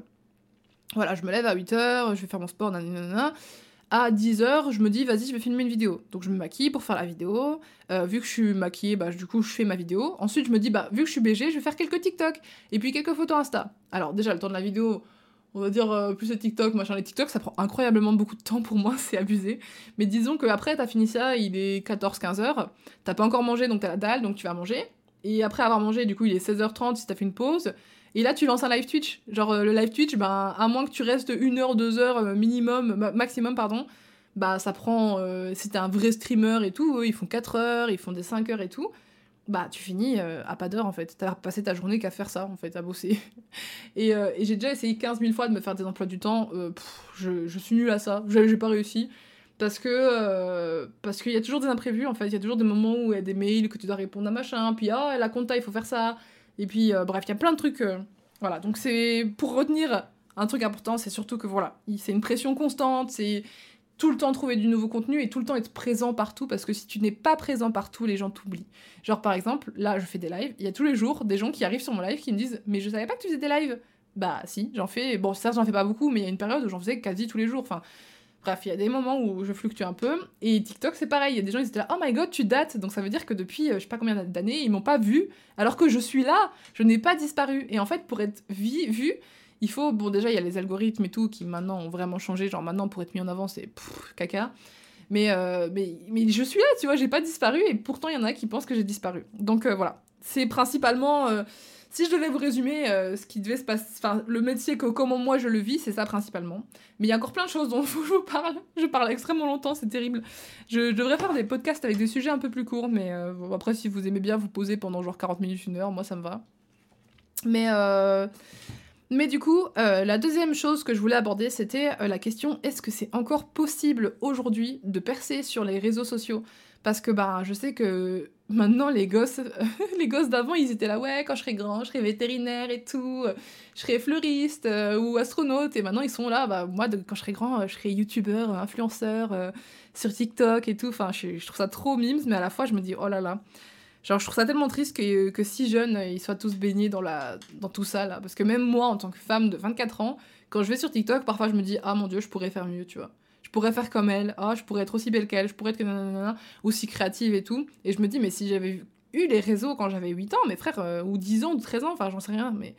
voilà, je me lève à 8h, je vais faire mon sport, nanana à 10h, je me dis, vas-y, je vais filmer une vidéo. Donc je me maquille pour faire la vidéo. Euh, vu que je suis maquillée, bah, du coup, je fais ma vidéo. Ensuite, je me dis, bah, vu que je suis BG, je vais faire quelques TikTok. Et puis quelques photos Insta. Alors, déjà, le temps de la vidéo, on va dire, euh, plus de TikTok, machin, les TikTok, ça prend incroyablement beaucoup de temps pour moi, c'est abusé. Mais disons qu'après, t'as fini ça, il est 14-15 h T'as pas encore mangé, donc t'as la dalle, donc tu vas manger. Et après avoir mangé, du coup, il est 16h30 si t'as fait une pause. Et là, tu lances un live Twitch. Genre, euh, le live Twitch, ben, à moins que tu restes une heure, deux heures euh, minimum, maximum, pardon, bah, ça prend. Euh, si t'es un vrai streamer et tout, ils font 4 heures, ils font des 5 heures et tout. Bah, tu finis à pas d'heure en fait. T'as passé ta journée qu'à faire ça en fait, à bosser. et, j'ai déjà essayé 15 000 fois de me faire des emplois du temps. je, je, suis nulle à ça. J'ai pas réussi parce que parce qu'il y a toujours des imprévus en fait il y a toujours des moments où il y a des mails que tu dois répondre à machin puis ah la compta il faut faire ça et puis, euh, bref, il y a plein de trucs. Euh, voilà, donc c'est pour retenir un truc important, c'est surtout que voilà, c'est une pression constante, c'est tout le temps trouver du nouveau contenu et tout le temps être présent partout parce que si tu n'es pas présent partout, les gens t'oublient. Genre par exemple, là je fais des lives, il y a tous les jours des gens qui arrivent sur mon live qui me disent "Mais je savais pas que tu faisais des lives." Bah si, j'en fais bon, ça j'en fais pas beaucoup mais il y a une période où j'en faisais quasi tous les jours. Enfin, Bref, il y a des moments où je fluctue un peu. Et TikTok, c'est pareil. Il y a des gens qui étaient là, oh my god, tu dates. Donc ça veut dire que depuis, euh, je sais pas combien d'années, ils m'ont pas vu. Alors que je suis là, je n'ai pas disparu. Et en fait, pour être vu, il faut. Bon, déjà, il y a les algorithmes et tout qui maintenant ont vraiment changé. Genre maintenant, pour être mis en avant, c'est caca. Mais, euh, mais, mais je suis là, tu vois, j'ai pas disparu. Et pourtant, il y en a qui pensent que j'ai disparu. Donc euh, voilà. C'est principalement si je devais vous résumer euh, ce qui devait se passer, enfin le métier que comment moi je le vis, c'est ça principalement. Mais il y a encore plein de choses dont je vous parle. Je parle extrêmement longtemps, c'est terrible. Je, devrais faire des podcasts avec des sujets un peu plus courts, mais euh, après si vous aimez bien vous poser pendant genre 40 minutes, une heure, moi ça me va. Mais euh, mais du coup, la deuxième chose que je voulais aborder, c'était la question est-ce que c'est encore possible aujourd'hui de percer sur les réseaux sociaux? Parce que bah, je sais que maintenant, les gosses, les gosses d'avant, ils étaient là, ouais, quand je serai grand, je serai vétérinaire et tout, je serai fleuriste euh, ou astronaute. Et maintenant, ils sont là, bah, moi, quand je serai grand, je serai youtubeur, influenceur euh, sur TikTok et tout. Enfin, je, je, trouve ça trop mimes, mais à la fois, je me dis, oh là là. Genre, je trouve ça tellement triste que, que si jeunes, ils soient tous baignés dans, la, dans tout ça, là. Parce que même moi, en tant que femme de 24 ans, quand je vais sur TikTok, parfois, je me dis, ah mon dieu, je pourrais faire mieux, tu vois je pourrais faire comme elle, oh, je pourrais être aussi belle qu'elle, je pourrais être nanana, aussi créative et tout. Et je me dis, mais si j'avais eu les réseaux quand j'avais 8 ans, mes frères, euh, ou 10 ans, ou 13 ans, enfin j'en sais rien, mais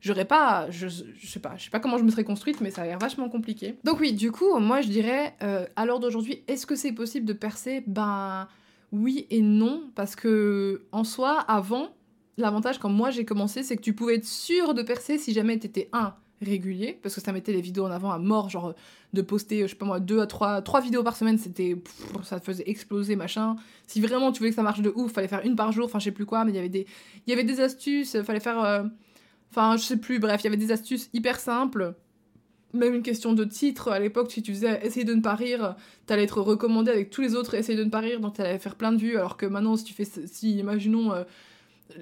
j'aurais pas, je, je, sais pas, je sais pas comment je me serais construite, mais ça a l'air vachement compliqué. Donc oui, du coup, moi je dirais, euh, à l'heure d'aujourd'hui, est-ce que c'est possible de percer? Ben oui et non, parce que en soi, avant, l'avantage quand moi j'ai commencé, c'est que tu pouvais être sûr de percer si jamais t'étais un régulier, parce que ça mettait les vidéos en avant à mort, genre de poster, je sais pas moi, deux à trois, trois vidéos par semaine, c'était. ça faisait exploser, machin. Si vraiment tu voulais que ça marche de ouf, fallait faire une par jour, enfin je sais plus quoi, mais il y avait des, il y avait des astuces, fallait faire. Euh, enfin, je sais plus, bref, il y avait des astuces hyper simples. Même une question de titre, à l'époque, si tu faisais essayer de ne pas rire, t'allais être recommandé avec tous les autres essayer de ne pas rire, donc t'allais faire plein de vues, alors que maintenant, si tu fais. Si, imaginons. Euh,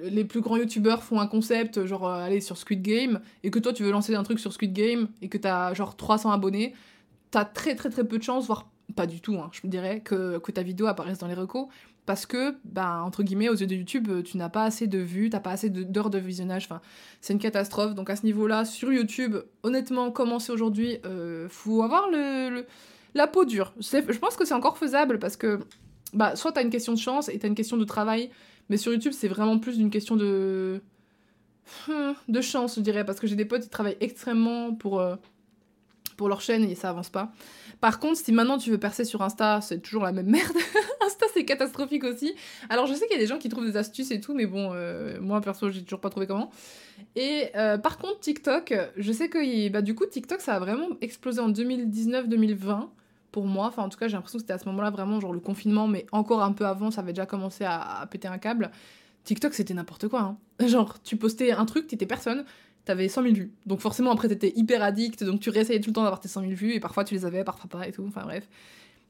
les plus grands youtubeurs font un concept, genre euh, aller sur Squid Game, et que toi tu veux lancer un truc sur Squid Game, et que t'as genre 300 abonnés, t'as très très très peu de chance, voire pas du tout, hein, je dirais, que, que ta vidéo apparaisse dans les recos, parce que, bah, entre guillemets, aux yeux de YouTube, tu n'as pas assez de vues, t'as pas assez d'heures de, visionnage, enfin, c'est une catastrophe. Donc à ce niveau-là, sur YouTube, honnêtement, commencer aujourd'hui, euh, faut avoir le, la peau dure. Je pense que c'est encore faisable, parce que, bah, soit t'as une question de chance, et t'as une question de travail, mais sur YouTube, c'est vraiment plus d'une question de. Hmm, de chance, je dirais, parce que j'ai des potes qui travaillent extrêmement pour, euh, pour leur chaîne et ça avance pas. Par contre, si maintenant tu veux percer sur Insta, c'est toujours la même merde. Insta, c'est catastrophique aussi. Alors, je sais qu'il y a des gens qui trouvent des astuces et tout, mais bon, euh, moi perso, j'ai toujours pas trouvé comment. Et euh, par contre, TikTok, je sais que bah, du coup, TikTok, ça a vraiment explosé en 2019-2020 pour moi. Enfin, en tout cas, j'ai l'impression que c'était à ce moment-là vraiment genre le confinement, mais encore un peu avant, ça avait déjà commencé à, péter un câble. TikTok, c'était n'importe quoi. Hein. Genre, tu postais un truc, t'étais personne, t'avais 100 000 vues. Donc forcément, après, t'étais hyper addict, donc tu réessayais tout le temps d'avoir tes 100 000 vues, et parfois tu les avais, parfois pas et tout. Enfin bref.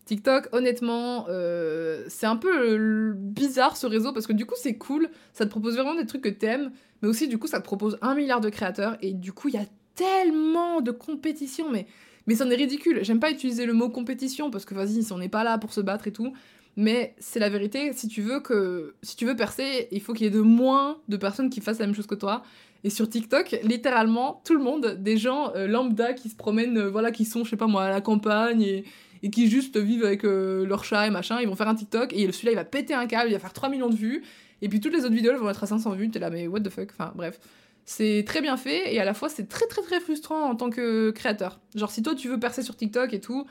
TikTok, honnêtement, euh, c'est un peu bizarre ce réseau parce que du coup c'est cool, ça te propose vraiment des trucs que t'aimes, mais aussi du coup ça te propose un milliard de créateurs et du coup il y a tellement de compétition, mais mais c'en est ridicule. J'aime pas utiliser le mot compétition parce que vas-y, on n'est pas là pour se battre et tout. Mais c'est la vérité, si tu veux percer, il faut qu'il y ait de moins de personnes qui fassent la même chose que toi. Et sur TikTok, littéralement, tout le monde, des gens euh, lambda qui se promènent, euh, voilà, qui sont, je sais pas moi, à la campagne et, et qui juste vivent avec euh, leur chat et machin, ils vont faire un TikTok et celui-là il va péter un câble, il va faire 3 millions de vues. Et puis toutes les autres vidéos elles vont être à 500 vues, t'es là, mais what the fuck, enfin bref. C'est très bien fait et à la fois c'est très très très frustrant en tant que créateur. Genre si toi tu veux percer sur TikTok et tout,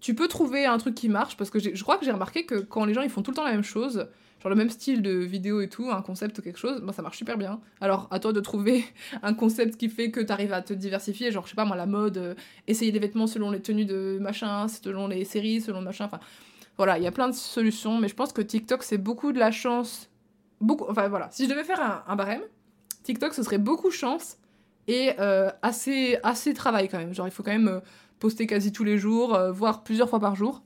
tu peux trouver un truc qui marche parce que je crois que j'ai remarqué que quand les gens ils font tout le temps la même chose, genre le même style de vidéo et tout, un concept ou quelque chose, ben ça marche super bien. Alors à toi de trouver un concept qui fait que t'arrives à te diversifier, genre je sais pas moi la mode, euh, essayer des vêtements selon les tenues de machin, selon les séries, selon machin, enfin voilà, il y a plein de solutions, mais je pense que TikTok c'est beaucoup de la chance, beaucoup, enfin voilà, si je devais faire un barème, TikTok, ce serait beaucoup chance et euh, assez, assez travail quand même. Genre, il faut quand même euh, poster quasi tous les jours, euh, voire plusieurs fois par jour.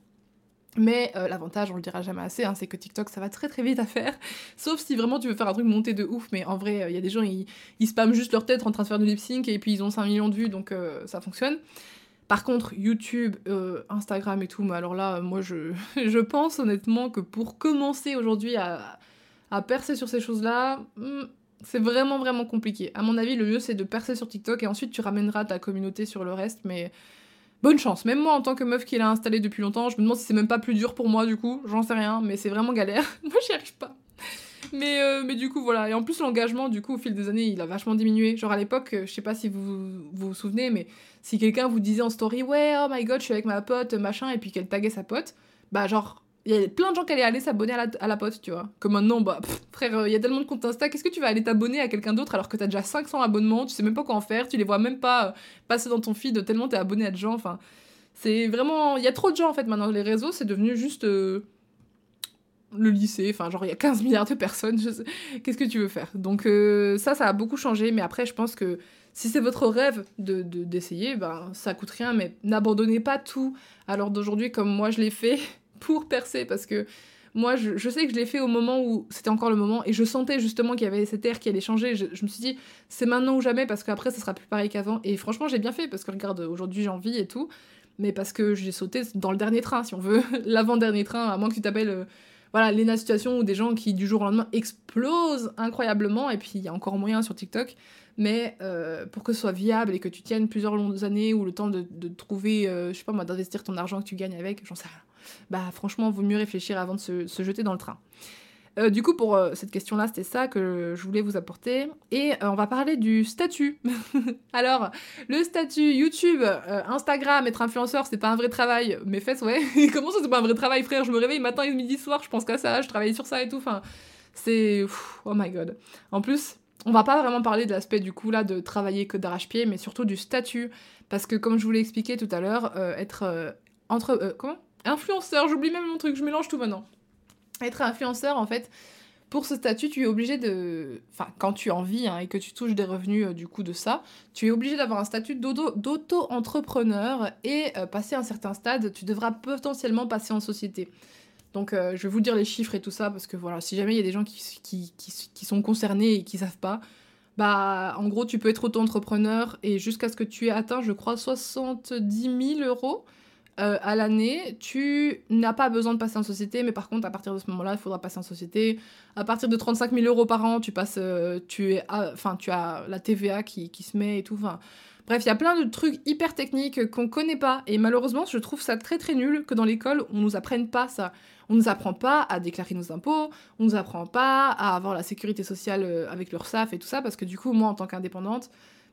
Mais l'avantage, on le dira jamais assez, hein, c'est que TikTok, ça va très très vite à faire. Sauf si vraiment tu veux faire un truc monté de ouf, mais en vrai, il y a des gens, ils, ils spamment juste leur tête en train de faire du lip sync et puis ils ont 5 millions de vues, donc ça fonctionne. Par contre, YouTube, Instagram et tout, mais alors là, moi je, pense honnêtement que pour commencer aujourd'hui à, à percer sur ces choses-là, hmm, c'est vraiment, vraiment compliqué. À mon avis, le mieux, c'est de percer sur TikTok et ensuite tu ramèneras ta communauté sur le reste, mais bonne chance. Même moi, en tant que meuf qui l'a installé depuis longtemps, je me demande si c'est même pas plus dur pour moi, du coup. J'en sais rien, mais c'est vraiment galère. moi, j'y arrive pas. Mais, euh, mais du coup, voilà. Et en plus, l'engagement, du coup, au fil des années, il a vachement diminué. Genre, à l'époque, je sais pas si vous, vous vous souvenez, mais si quelqu'un vous disait en story, ouais, oh my god, je suis avec ma pote, machin, et puis qu'elle taguait sa pote, bah, genre, il y a plein de gens qui allaient aller s'abonner à la, à pote, tu vois. Comme maintenant, bah, frère, il y a tellement de comptes Insta, qu'est-ce que tu vas aller t'abonner à quelqu'un d'autre alors que t'as déjà 500 abonnements, tu sais même pas quoi en faire, tu les vois même pas euh, passer dans ton feed tellement t'es abonné à des gens, enfin. C'est vraiment. Il y a trop de gens en fait maintenant. Les réseaux, c'est devenu juste. Euh, le lycée, enfin, genre, il y a 15 milliards de personnes, qu'est-ce que tu veux faire? Donc, euh, ça, ça a beaucoup changé, mais après, je pense que si c'est votre rêve de d'essayer, ben, ça coûte rien, mais n'abandonnez pas tout à l'heure d'aujourd'hui comme moi je l'ai fait pour percer parce que Moi, je, sais que je l'ai fait au moment où c'était encore le moment et je sentais justement qu'il y avait cette ère qui allait changer. Je, me suis dit, c'est maintenant ou jamais parce qu'après, ça sera plus pareil qu'avant. Et franchement, j'ai bien fait parce que regarde, aujourd'hui, j'ai envie et tout. Mais parce que j'ai sauté dans le dernier train, si on veut, l'avant-dernier train, à moins que tu t'appelles. Euh, voilà, Lena Situation ou des gens qui du jour au lendemain explosent incroyablement. Et puis, il y a encore moyen sur TikTok mais euh, pour que ce soit viable et que tu tiennes plusieurs longues années ou le temps de, de trouver, euh, je sais pas moi, d'investir ton argent que tu gagnes avec, j'en sais rien bah franchement, vaut mieux réfléchir avant de se, jeter dans le train. Euh, du coup, pour euh, cette question-là, c'était ça que je voulais vous apporter. Et euh, on va parler du statut. Alors, le statut YouTube, Instagram, être influenceur, c'est pas un vrai travail. Mes fesses, ouais. Comment ça, c'est pas un vrai travail, frère? Je me réveille matin et midi, soir, je pense qu'à ça, je travaille sur ça et tout. Enfin, c'est. Oh my god. En plus, on va pas vraiment parler de l'aspect du coup là de travailler que d'arrache-pied, mais surtout du statut. Parce que, comme je vous l'ai expliqué tout à l'heure, être. entre. comment? Influenceur, j'oublie même mon truc, je mélange tout maintenant. Être influenceur, en fait, pour ce statut, tu es obligé de. Enfin, quand tu en vis hein, et que tu touches des revenus euh, du coup de ça, tu es obligé d'avoir un statut d'auto-entrepreneur et euh, passer un certain stade, tu devras potentiellement passer en société. Donc, euh, je vais vous dire les chiffres et tout ça parce que voilà, si jamais il y a des gens qui, qui, qui, sont concernés et qui savent pas, bah en gros, tu peux être auto-entrepreneur et jusqu'à ce que tu aies atteint, je crois, 70 000 euros euh, à l'année, tu n'as pas besoin de passer en société, mais par contre, à partir de ce moment-là, il faudra passer en société. À partir de 35 000 euros par an, tu passes, euh, tu es, enfin, tu as la TVA qui, qui se met et tout. Bref, il y a plein de trucs hyper techniques qu'on connaît pas. Et malheureusement, je trouve ça très très nul que dans l'école, on nous apprenne pas ça. On nous apprend pas à déclarer nos impôts, on nous apprend pas à avoir la sécurité sociale euh, avec l'URSSAF et tout ça, parce que du coup, moi, en tant qu'indépendante,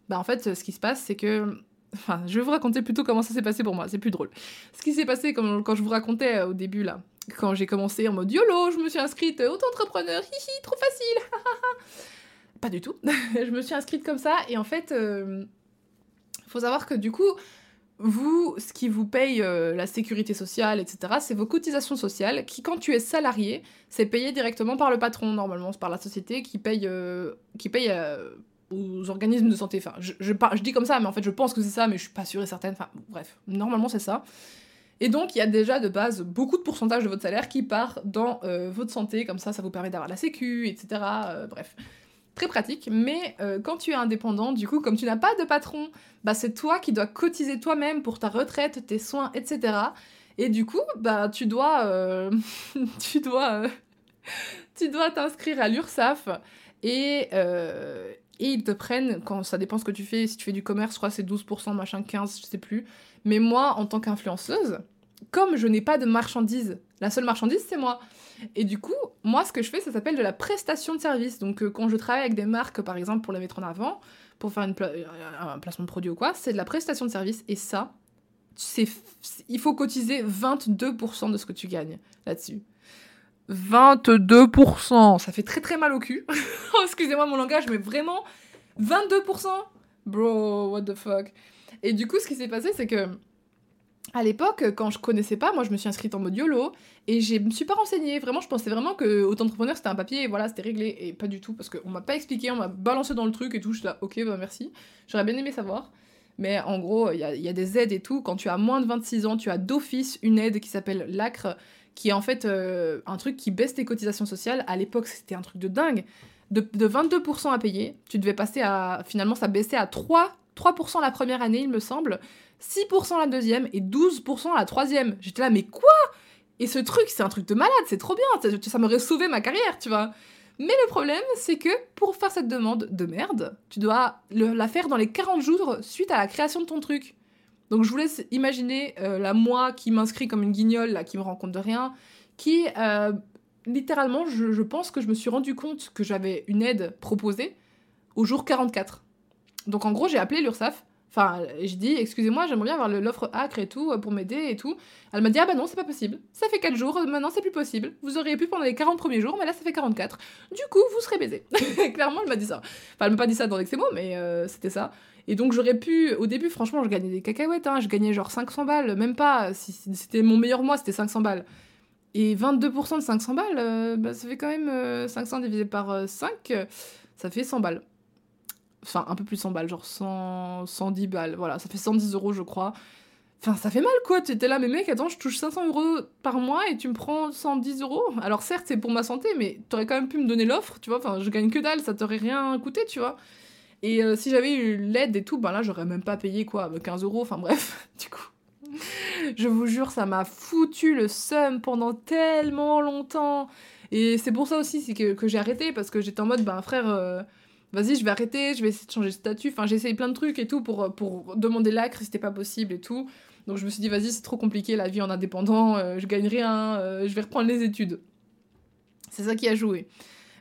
bah en fait, ce qui se passe, c'est que Enfin, je vais vous raconter plutôt comment ça s'est passé pour moi, c'est plus drôle. Ce qui s'est passé quand, je vous racontais euh, au début là, quand j'ai commencé en mode YOLO, je me suis inscrite auto-entrepreneur, hihi, trop facile Pas du tout. je me suis inscrite comme ça et en fait, euh, faut savoir que du coup, vous, ce qui vous paye euh, la sécurité sociale, etc., c'est vos cotisations sociales qui, quand tu es salarié, c'est payé directement par le patron, normalement, c'est par la société qui paye, qui paye aux organismes de santé. Enfin, je, je, dis comme ça, mais en fait, je pense que c'est ça, mais je suis pas sûre et certaine. Enfin, bref, normalement, c'est ça. Et donc, il y a déjà de base beaucoup de pourcentage de votre salaire qui part dans euh, votre santé, comme ça, ça vous permet d'avoir la sécu, etc. Euh, bref, très pratique. Mais euh, quand tu es indépendant, du coup, comme tu n'as pas de patron, bah, c'est toi qui dois cotiser toi-même pour ta retraite, tes soins, etc. Et du coup, bah, tu dois, tu dois, tu dois t'inscrire à l'URSSAF. Et, et ils te prennent, quand ça dépend ce que tu fais, si tu fais du commerce, je crois c'est 12%, machin 15, je sais plus. Mais moi, en tant qu'influenceuse, comme je n'ai pas de marchandises, la seule marchandise c'est moi. Et du coup, moi ce que je fais, ça s'appelle de la prestation de service. Donc euh, quand je travaille avec des marques, par exemple, pour les mettre en avant, pour faire euh, un placement de produit ou quoi, c'est de la prestation de service. Et ça, il faut cotiser 22% de ce que tu gagnes là-dessus. 22%. Ça fait très très mal au cul. Excusez-moi mon langage, mais vraiment 22%. Bro, what the fuck. Et du coup, ce qui s'est passé, c'est que à l'époque, quand je connaissais pas, moi je me suis inscrite en mode YOLO et je me suis pas renseignée. Vraiment, je pensais vraiment que auto-entrepreneur c'était un papier et voilà, c'était réglé. Et pas du tout, parce qu'on m'a pas expliqué, on m'a balancé dans le truc et tout. Je suis là, ok, bah merci. J'aurais bien aimé savoir. Mais en gros, il y y a, des aides et tout. Quand tu as moins de 26 ans, tu as d'office une aide qui s'appelle l'ACRE, qui est en fait euh, un truc qui baisse tes cotisations sociales. À l'époque, c'était un truc de dingue. De, 22% à payer, tu devais passer à. Finalement, ça baissait à 3, 3% la première année, il me semble, 6% la deuxième et 12% la troisième. J'étais là, mais quoi? Et ce truc, c'est un truc de malade, c'est trop bien, ça, ça m'aurait sauvé ma carrière, tu vois. Mais le problème, c'est que pour faire cette demande de merde, tu dois la faire dans les 40 jours suite à la création de ton truc. Donc je vous laisse imaginer euh, la moi qui m'inscrit comme une guignole, là, qui me rend compte de rien, qui, euh, littéralement, je, pense que je me suis rendu compte que j'avais une aide proposée au jour 44. Donc en gros, j'ai appelé l'URSSAF. Enfin, j'ai dit, excusez-moi, j'aimerais bien avoir l'offre ACRE et tout, pour m'aider et tout. Elle m'a dit, ah bah non, c'est pas possible. Ça fait 4 jours, maintenant c'est plus possible. Vous auriez pu pendant les 40 premiers jours, mais là ça fait 44. Du coup, vous serez baisé. Clairement, elle m'a dit ça. Enfin, elle m'a pas dit ça dans ces mots, mais euh, c'était ça. Et donc j'aurais pu, au début franchement je gagnais des cacahuètes, hein. je gagnais genre 500 balles, même pas, si c'était mon meilleur mois c'était 500 balles. Et 22% de 500 balles, euh, bah, ça fait quand même 500 euh, divisé par 5, euh, ça fait 100 balles. Enfin un peu plus de 100 balles, genre 100, 110 balles, voilà, ça fait 110 euros je crois. Enfin, ça fait mal quoi, tu étais là, mais mec, attends, je touche 500 euros par mois et tu me prends 110 euros. Alors certes, c'est pour ma santé, mais t'aurais quand même pu me donner l'offre, tu vois. Enfin, je gagne que dalle, ça t'aurait rien coûté, tu vois. Et euh, si j'avais eu l'aide et tout, ben là, j'aurais même pas payé quoi, 15 euros, enfin bref, du coup. Je vous jure, ça m'a foutu le seum pendant tellement longtemps. Et c'est pour ça aussi que, j'ai arrêté, parce que j'étais en mode, ben frère, euh, vas-y, je vais arrêter, je vais essayer de changer de statut. Enfin, j'ai essayé plein de trucs et tout pour, pour demander l'acre c'était pas possible et tout. Donc je me suis dit, vas-y, c'est trop compliqué la vie en indépendant, euh, je gagne rien, euh, je vais reprendre les études. C'est ça qui a joué.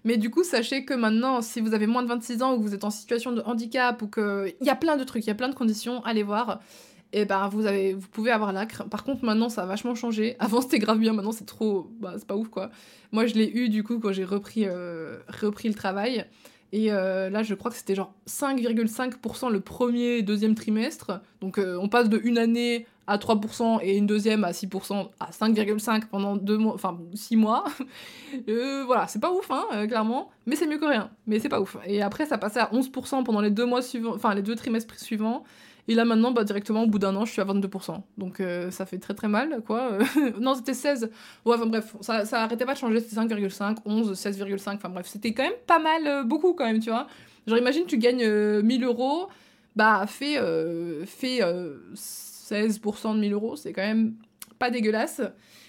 Mais du coup, sachez que maintenant, si vous avez moins de 26 ans ou que vous êtes en situation de handicap ou que. Il y a plein de trucs, il y a plein de conditions, allez voir. Et ben vous, avez, vous pouvez avoir l'acre. Par contre, maintenant, ça a vachement changé. Avant, c'était grave bien, maintenant, c'est trop. Bah, c'est pas ouf quoi. Moi, je l'ai eu du coup quand j'ai repris, euh, repris le travail. Et euh, là, je crois que c'était genre 5,5% le premier deuxième trimestre. Donc, euh, on passe de une année à 3% et une deuxième à 6% à 5,5% pendant deux mois, enfin 6 mois. Euh, voilà, c'est pas ouf, hein, clairement. Mais c'est mieux que rien. Mais c'est pas ouf. Et après, ça passait à 11% pendant les deux mois suivants, enfin les deux trimestres suivants. Et là maintenant, bah, directement au bout d'un an, je suis à 22%. Donc ça fait très très mal, quoi. non, c'était 16. Ouais, enfin bref, ça, ça arrêtait pas de changer, c'était 5,5, 11, 16,5, enfin bref, c'était quand même pas mal, beaucoup quand même, tu vois. Genre imagine, tu gagnes 1000 euros, bah fais, fais 16% de 1000 euros, c'est quand même pas dégueulasse.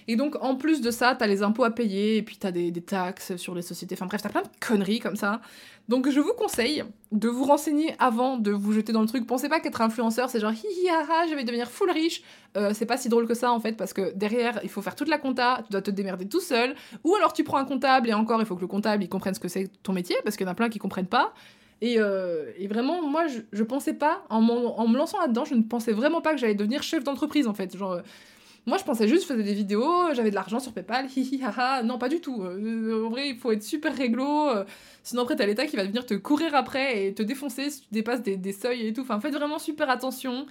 Et donc, en plus de ça, t'as les impôts à payer, et puis t'as des, des taxes sur les sociétés. Enfin bref, t'as plein de conneries comme ça. Donc, je vous conseille de vous renseigner avant de vous jeter dans le truc. Pensez pas qu'être influenceur, c'est genre hi ha, je vais devenir full riche. Euh, c'est pas si drôle que ça en fait, parce que derrière, il faut faire toute la compta, tu dois te démerder tout seul. Ou alors tu prends un comptable, et encore, il faut que le comptable il comprenne ce que c'est ton métier, parce qu'il y en a plein qui comprennent pas. Et, euh, et, vraiment, moi, je, je pensais pas, en, me lançant là-dedans, je ne pensais vraiment pas que j'allais devenir chef d'entreprise, en fait. Genre, moi, je pensais juste, je faisais des vidéos, j'avais de l'argent sur PayPal, hihi, haha. Non, pas du tout. Euh, en vrai, il faut être super réglo. Euh, sinon, après, t'as l'État qui va venir te courir après et te défoncer si tu dépasses des, des seuils et tout. Enfin, faites vraiment super attention.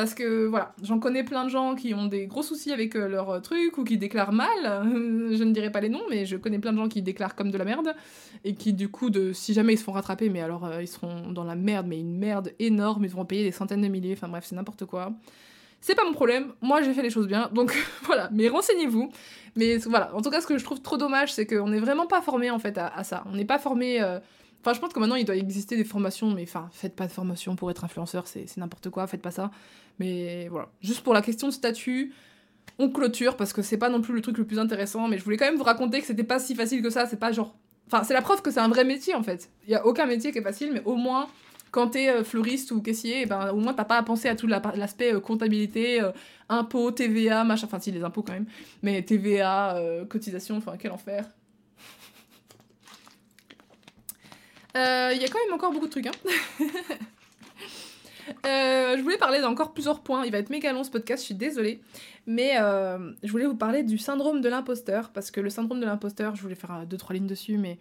Parce que voilà, j'en connais plein de gens qui ont des gros soucis avec euh, leur truc ou qui déclarent mal. je ne dirai pas les noms, mais je connais plein de gens qui déclarent comme de la merde et qui, du coup, si jamais ils se font rattraper, mais alors ils seront dans la merde, mais une merde énorme, ils vont payer des centaines de milliers. Enfin bref, c'est n'importe quoi. C'est pas mon problème, moi j'ai fait les choses bien, donc voilà, mais renseignez-vous. Mais voilà, en tout cas, ce que je trouve trop dommage, c'est qu'on n'est vraiment pas formé en fait à, ça. On n'est pas formé. Euh, enfin, je pense que maintenant il doit exister des formations, mais enfin, faites pas de formation pour être influenceur, c'est n'importe quoi, faites pas ça. Mais voilà, juste pour la question de statut, on clôture parce que c'est pas non plus le truc le plus intéressant, mais je voulais quand même vous raconter que c'était pas si facile que ça, c'est pas genre. Enfin, c'est la preuve que c'est un vrai métier en fait. Il y a aucun métier qui est facile, mais au moins quand t'es euh, fleuriste ou caissier, eh ben, au moins t'as pas à penser à tout l'aspect euh, comptabilité, euh, impôts, TVA, machin, enfin si les impôts quand même, mais TVA, cotisation, enfin quel enfer. Il y a quand même encore beaucoup de trucs. Hein. je voulais parler d'encore plusieurs points. Il va être méga long ce podcast, je suis désolée. Mais je voulais vous parler du syndrome de l'imposteur. Parce que le syndrome de l'imposteur, je voulais faire deux, trois lignes dessus. Mais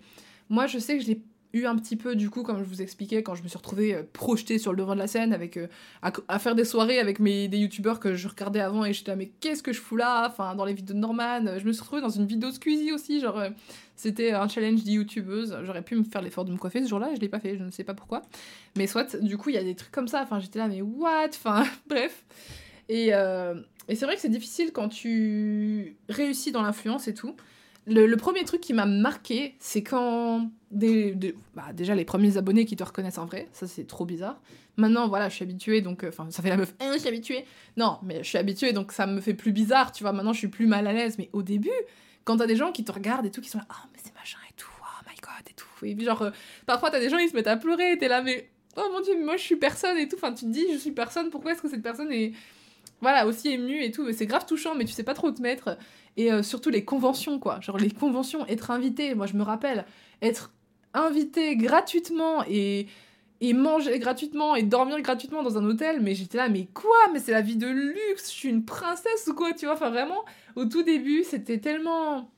moi, je sais que je l'ai eu un petit peu du coup comme je vous expliquais quand je me suis retrouvée euh, projetée sur le devant de la scène avec euh, à, faire des soirées avec mes des youtubeurs que je regardais avant et j'étais là mais qu'est-ce que je fous là? Enfin dans les vidéos de Norman je me suis retrouvée dans une vidéo de Squeezie aussi genre euh, c'était un challenge de youtubeuse. J'aurais pu me faire l'effort de me coiffer ce jour-là je l'ai pas fait je ne sais pas pourquoi. Mais soit du coup il y a des trucs comme ça. Enfin j'étais là mais what? Enfin bref. Et, et c'est vrai que c'est difficile quand tu réussis dans l'influence et tout le, premier truc qui m'a marqué, c'est quand bah, déjà les premiers abonnés qui te reconnaissent en vrai, ça c'est trop bizarre. Maintenant, voilà, je suis habituée, donc euh, enfin, ça fait la meuf, hein, je suis habituée. Non, mais je suis habituée, donc ça me fait plus bizarre, tu vois. Maintenant, je suis plus mal à l'aise, mais au début, quand t'as des gens qui te regardent et tout, qui sont là, oh mais c'est machin et tout, oh my god et tout. Et puis genre, euh, parfois t'as des gens ils se mettent à pleurer, t'es là, mais oh mon dieu, mais moi je suis personne et tout. Enfin, tu te dis, je suis personne, pourquoi est-ce que cette personne est voilà, aussi émue et tout. C'est grave touchant, mais tu sais pas trop où te mettre. Et euh, surtout les conventions, quoi. Genre les conventions, être invité. Moi, je me rappelle, être invité gratuitement et, et manger gratuitement et dormir gratuitement dans un hôtel. Mais j'étais là, mais quoi? Mais c'est la vie de luxe. Je suis une princesse ou quoi, tu vois Enfin, vraiment, au tout début, c'était tellement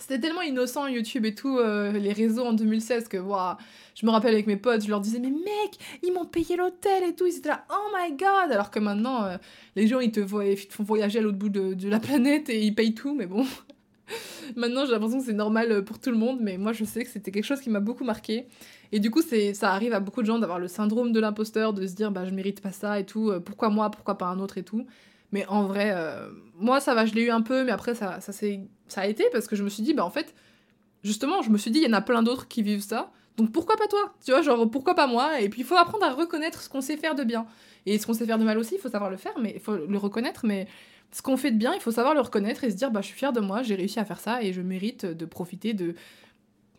c'était tellement innocent YouTube et tout, euh, les réseaux en 2016 que waouh, je me rappelle avec mes potes, je leur disais mais mec, ils m'ont payé l'hôtel et tout, ils étaient là oh my god, alors que maintenant euh, les gens ils te, font voyager à l'autre bout de, la planète et ils payent tout, mais bon. maintenant j'ai l'impression que c'est normal euh, pour tout le monde, mais moi je sais que c'était quelque chose qui m'a beaucoup marqué. Et du coup c'est ça arrive à beaucoup de gens d'avoir le syndrome de l'imposteur, de se dire bah je mérite pas ça et tout, pourquoi moi, pourquoi pas un autre et tout. Mais en vrai, moi, ça va, je l'ai eu un peu, mais après, ça, ça, ça a été parce que je me suis dit, bah en fait, justement, je me suis dit, il y en a plein d'autres qui vivent ça. Donc pourquoi pas toi? Tu vois, genre, pourquoi pas moi? Et puis, il faut apprendre à reconnaître ce qu'on sait faire de bien. Et ce qu'on sait faire de mal aussi, il faut savoir le faire, mais il faut le reconnaître. Mais ce qu'on fait de bien, il faut savoir le reconnaître et se dire, bah, je suis fière de moi, j'ai réussi à faire ça et je mérite de profiter de,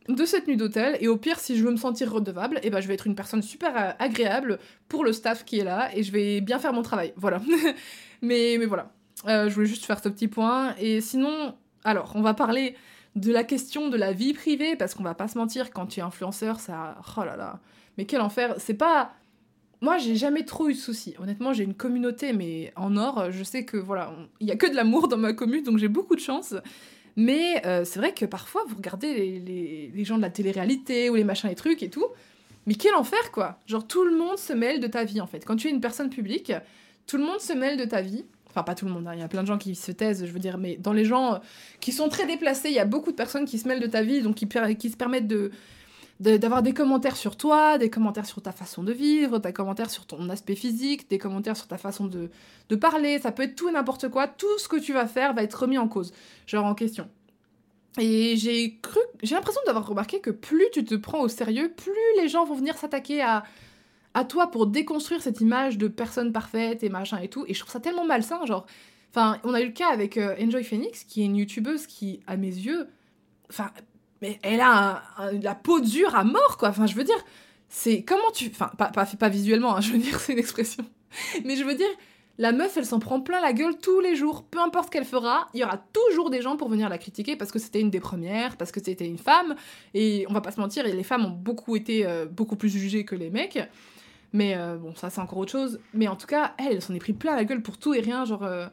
de cette nuit d'hôtel. Et au pire, si je veux me sentir redevable, eh ben, je vais être une personne super euh, agréable pour le staff qui est là et je vais bien faire mon travail. Voilà. mais, mais voilà. Euh, je voulais juste faire ce petit point. Et sinon, alors, on va parler de la question de la vie privée parce qu'on va pas se mentir, quand tu es influenceur, ça. Oh là là. Mais quel enfer. C'est pas. Moi, j'ai jamais trop eu de soucis. Honnêtement, j'ai une communauté, mais en or, je sais que voilà, il y a que de l'amour dans ma commune, donc j'ai beaucoup de chance. Mais euh, c'est vrai que parfois, vous regardez les, les, gens de la télé-réalité ou les machins et trucs et tout. Mais quel enfer, quoi Genre, tout le monde se mêle de ta vie, en fait. Quand tu es une personne publique, tout le monde se mêle de ta vie. Pas tout le monde, hein. il y a plein de gens qui se taisent, je veux dire, mais dans les gens euh, qui sont très déplacés, il y a beaucoup de personnes qui se mêlent de ta vie, donc qui, qui se permettent de, d'avoir des commentaires sur toi, des commentaires sur ta façon de vivre, des commentaires sur ton aspect physique, des commentaires sur ta façon de, de parler, ça peut être tout et n'importe quoi, tout ce que tu vas faire va être remis en cause, genre en question. Et j'ai cru, j'ai l'impression d'avoir remarqué que plus tu te prends au sérieux, plus les gens vont venir s'attaquer à, à toi pour déconstruire cette image de personne parfaite et machin et tout, et je trouve ça tellement malsain, genre... Enfin, on a eu le cas avec euh, Enjoy Phoenix, qui est une youtubeuse qui, à mes yeux, enfin, elle a la peau dure à mort, quoi. Enfin, je veux dire, c'est comment tu. Enfin, pas, pas, pas visuellement, hein, je veux dire, c'est une expression. Mais je veux dire, la meuf, elle s'en prend plein la gueule tous les jours. Peu importe ce qu'elle fera, il y aura toujours des gens pour venir la critiquer parce que c'était une des premières, parce que c'était une femme. Et on va pas se mentir, les femmes ont beaucoup été euh, beaucoup plus jugées que les mecs. Mais euh, bon, ça c'est encore autre chose. Mais en tout cas, elle, s'en est pris plein la gueule pour tout et rien. Genre, euh,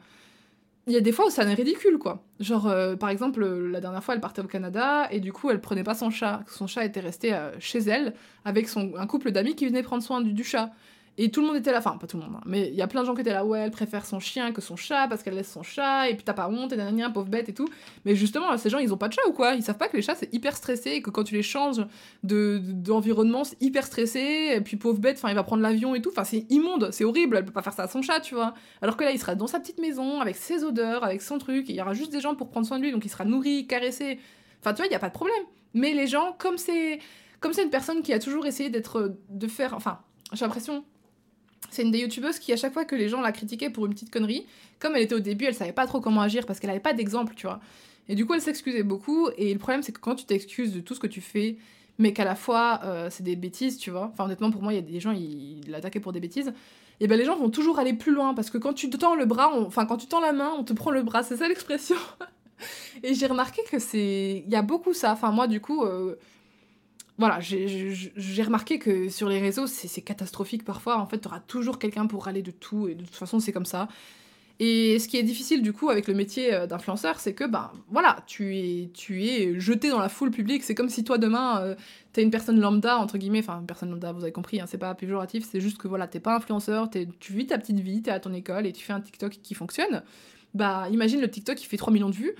il y a des fois où ça n'est ridicule, quoi. Genre, euh, par exemple, la dernière fois, elle partait au Canada et du coup, elle prenait pas son chat. Son chat était resté chez elle avec son, un couple d'amis qui venaient prendre soin du chat. Et tout le monde était là, enfin pas tout le monde, hein, mais il y a plein de gens qui étaient là, ouais, elle préfère son chien que son chat parce qu'elle laisse son chat, et puis t'as pas honte, et dernière pauvre bête et tout. Mais justement, ces gens, ils ont pas de chat ou quoi? Ils savent pas que les chats c'est hyper stressé, et que quand tu les changes d'environnement, de, c'est hyper stressé, et puis pauvre bête, enfin il va prendre l'avion et tout, enfin c'est immonde, c'est horrible, elle peut pas faire ça à son chat, tu vois. Alors que là, il sera dans sa petite maison, avec ses odeurs, avec son truc, il y aura juste des gens pour prendre soin de lui, donc il sera nourri, caressé. Enfin tu vois, il y a pas de problème. Mais les gens, comme c'est comme c'est une personne qui a toujours essayé d'être, de faire, enfin, j'ai l'impression, c'est une des youtubeuses qui, à chaque fois que les gens la critiquaient pour une petite connerie, comme elle était au début, elle savait pas trop comment agir parce qu'elle avait pas d'exemple, tu vois. Et du coup, elle s'excusait beaucoup. Et le problème, c'est que quand tu t'excuses de tout ce que tu fais, mais qu'à la fois euh, c'est des bêtises, tu vois. Enfin, honnêtement, pour moi, il y a des gens, ils l'attaquaient pour des bêtises. Et ben les gens vont toujours aller plus loin parce que quand tu te tends le bras, enfin, quand tu tends la main, on te prend le bras. C'est ça l'expression. et j'ai remarqué que c'est. Il y a beaucoup ça. Enfin, moi, du coup. Euh, voilà, j'ai remarqué que sur les réseaux, c'est catastrophique parfois. En fait, tu auras toujours quelqu'un pour râler de tout, et de toute façon, c'est comme ça. Et ce qui est difficile du coup avec le métier euh, d'influenceur, c'est que ben voilà, tu es, tu es jeté dans la foule publique. C'est comme si toi demain, euh, t'es une personne lambda entre guillemets, enfin une personne lambda, vous avez compris, hein, c'est pas péjoratif, c'est juste que voilà, t'es pas influenceur, es, tu vis ta petite vie, t'es à ton école et tu fais un TikTok qui fonctionne. Bah imagine le TikTok qui fait 3 millions de vues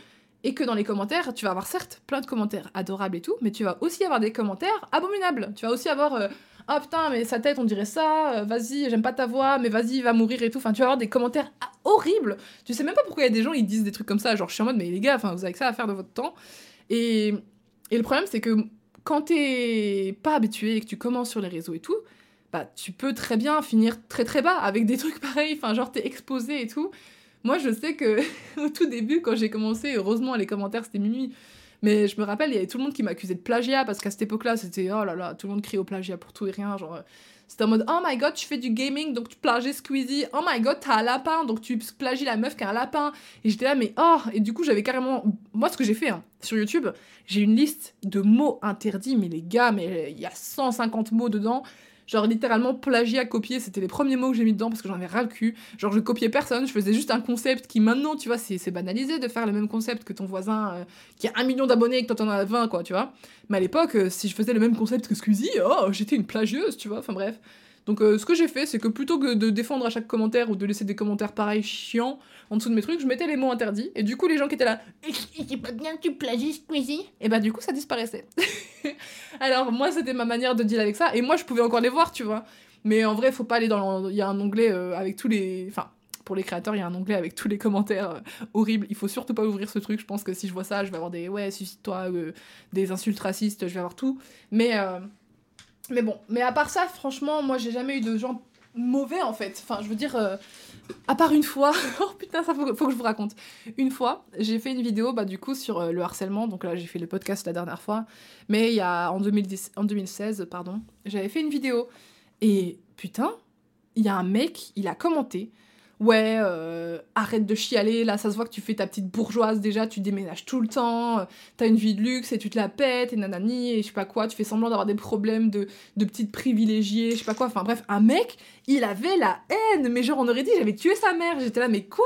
et que dans les commentaires, tu vas avoir certes plein de commentaires adorables et tout, mais tu vas aussi avoir des commentaires abominables. Tu vas aussi avoir euh, Ah putain, mais sa tête, on dirait ça, euh, vas-y, j'aime pas ta voix, mais vas-y, va mourir et tout. Enfin, tu vas avoir des commentaires horribles. Tu sais même pas pourquoi il y a des gens qui disent des trucs comme ça. Genre, je suis en mode Mais les gars, vous avez que ça à faire de votre temps. Et, et le problème, c'est que quand t'es pas habitué et que tu commences sur les réseaux et tout, bah, tu peux très bien finir très très bas avec des trucs pareils. Enfin, genre, t'es exposé et tout. Moi, je sais que au tout début, quand j'ai commencé, heureusement, les commentaires, c'était minuit. Mais je me rappelle, il y avait tout le monde qui m'accusait de plagiat parce qu'à cette époque-là, c'était oh là là, tout le monde crie au plagiat pour tout et rien. Genre, c'était en mode oh my god, tu fais du gaming donc tu plagies Squeezie. Oh my god, t'as un lapin donc tu plagies la meuf qui a un lapin. Et j'étais là, mais oh Et du coup, j'avais carrément. Moi, ce que j'ai fait hein, sur YouTube, j'ai une liste de mots interdits, mais les gars, mais il y a 150 mots dedans. Genre littéralement plagiat, copier, c'était les premiers mots que j'ai mis dedans parce que j'en avais ras le cul. Genre je copiais personne, je faisais juste un concept qui maintenant, tu vois, c'est banalisé de faire le même concept que ton voisin euh, qui a un million d'abonnés et que toi t'en as 20, quoi, tu vois. Mais à l'époque, euh, si je faisais le même concept que Squeezie, oh, j'étais une plagieuse, tu vois, enfin bref. Donc euh, ce que j'ai fait, c'est que plutôt que de défendre à chaque commentaire ou de laisser des commentaires pareils chiants en dessous de mes trucs, je mettais les mots interdits. Et du coup, les gens qui étaient là, c'est pas bien tu plagies Squeezie Et bah du coup, ça disparaissait. Alors moi, c'était ma manière de deal avec ça. Et moi, je pouvais encore les voir, tu vois. Mais en vrai, faut pas aller dans... Il y a un onglet euh, avec tous les... Enfin, pour les créateurs, il y a un onglet avec tous les commentaires euh, horribles. Il faut surtout pas ouvrir ce truc. Je pense que si je vois ça, je vais avoir des ouais, suicide-toi, euh, des insultes racistes, je vais avoir tout. Mais, mais bon, mais à part ça, franchement, moi j'ai jamais eu de gens mauvais en fait. Enfin, je veux dire, à part une fois, oh putain, ça faut, faut, que je vous raconte. Une fois, j'ai fait une vidéo, bah du coup, sur le harcèlement. Donc là, j'ai fait le podcast la dernière fois. Mais il y a, en, 2010, en 2016, pardon, j'avais fait une vidéo. Et putain, il y a un mec, il a commenté. Ouais, euh, arrête de chialer, là ça se voit que tu fais ta petite bourgeoise déjà, tu déménages tout le temps, euh, t'as une vie de luxe et tu te la pètes et nanani et je sais pas quoi, tu fais semblant d'avoir des problèmes de, de petite privilégiée, je sais pas quoi, enfin bref, un mec, il avait la haine, mais genre on aurait dit j'avais tué sa mère, j'étais là mais quoi?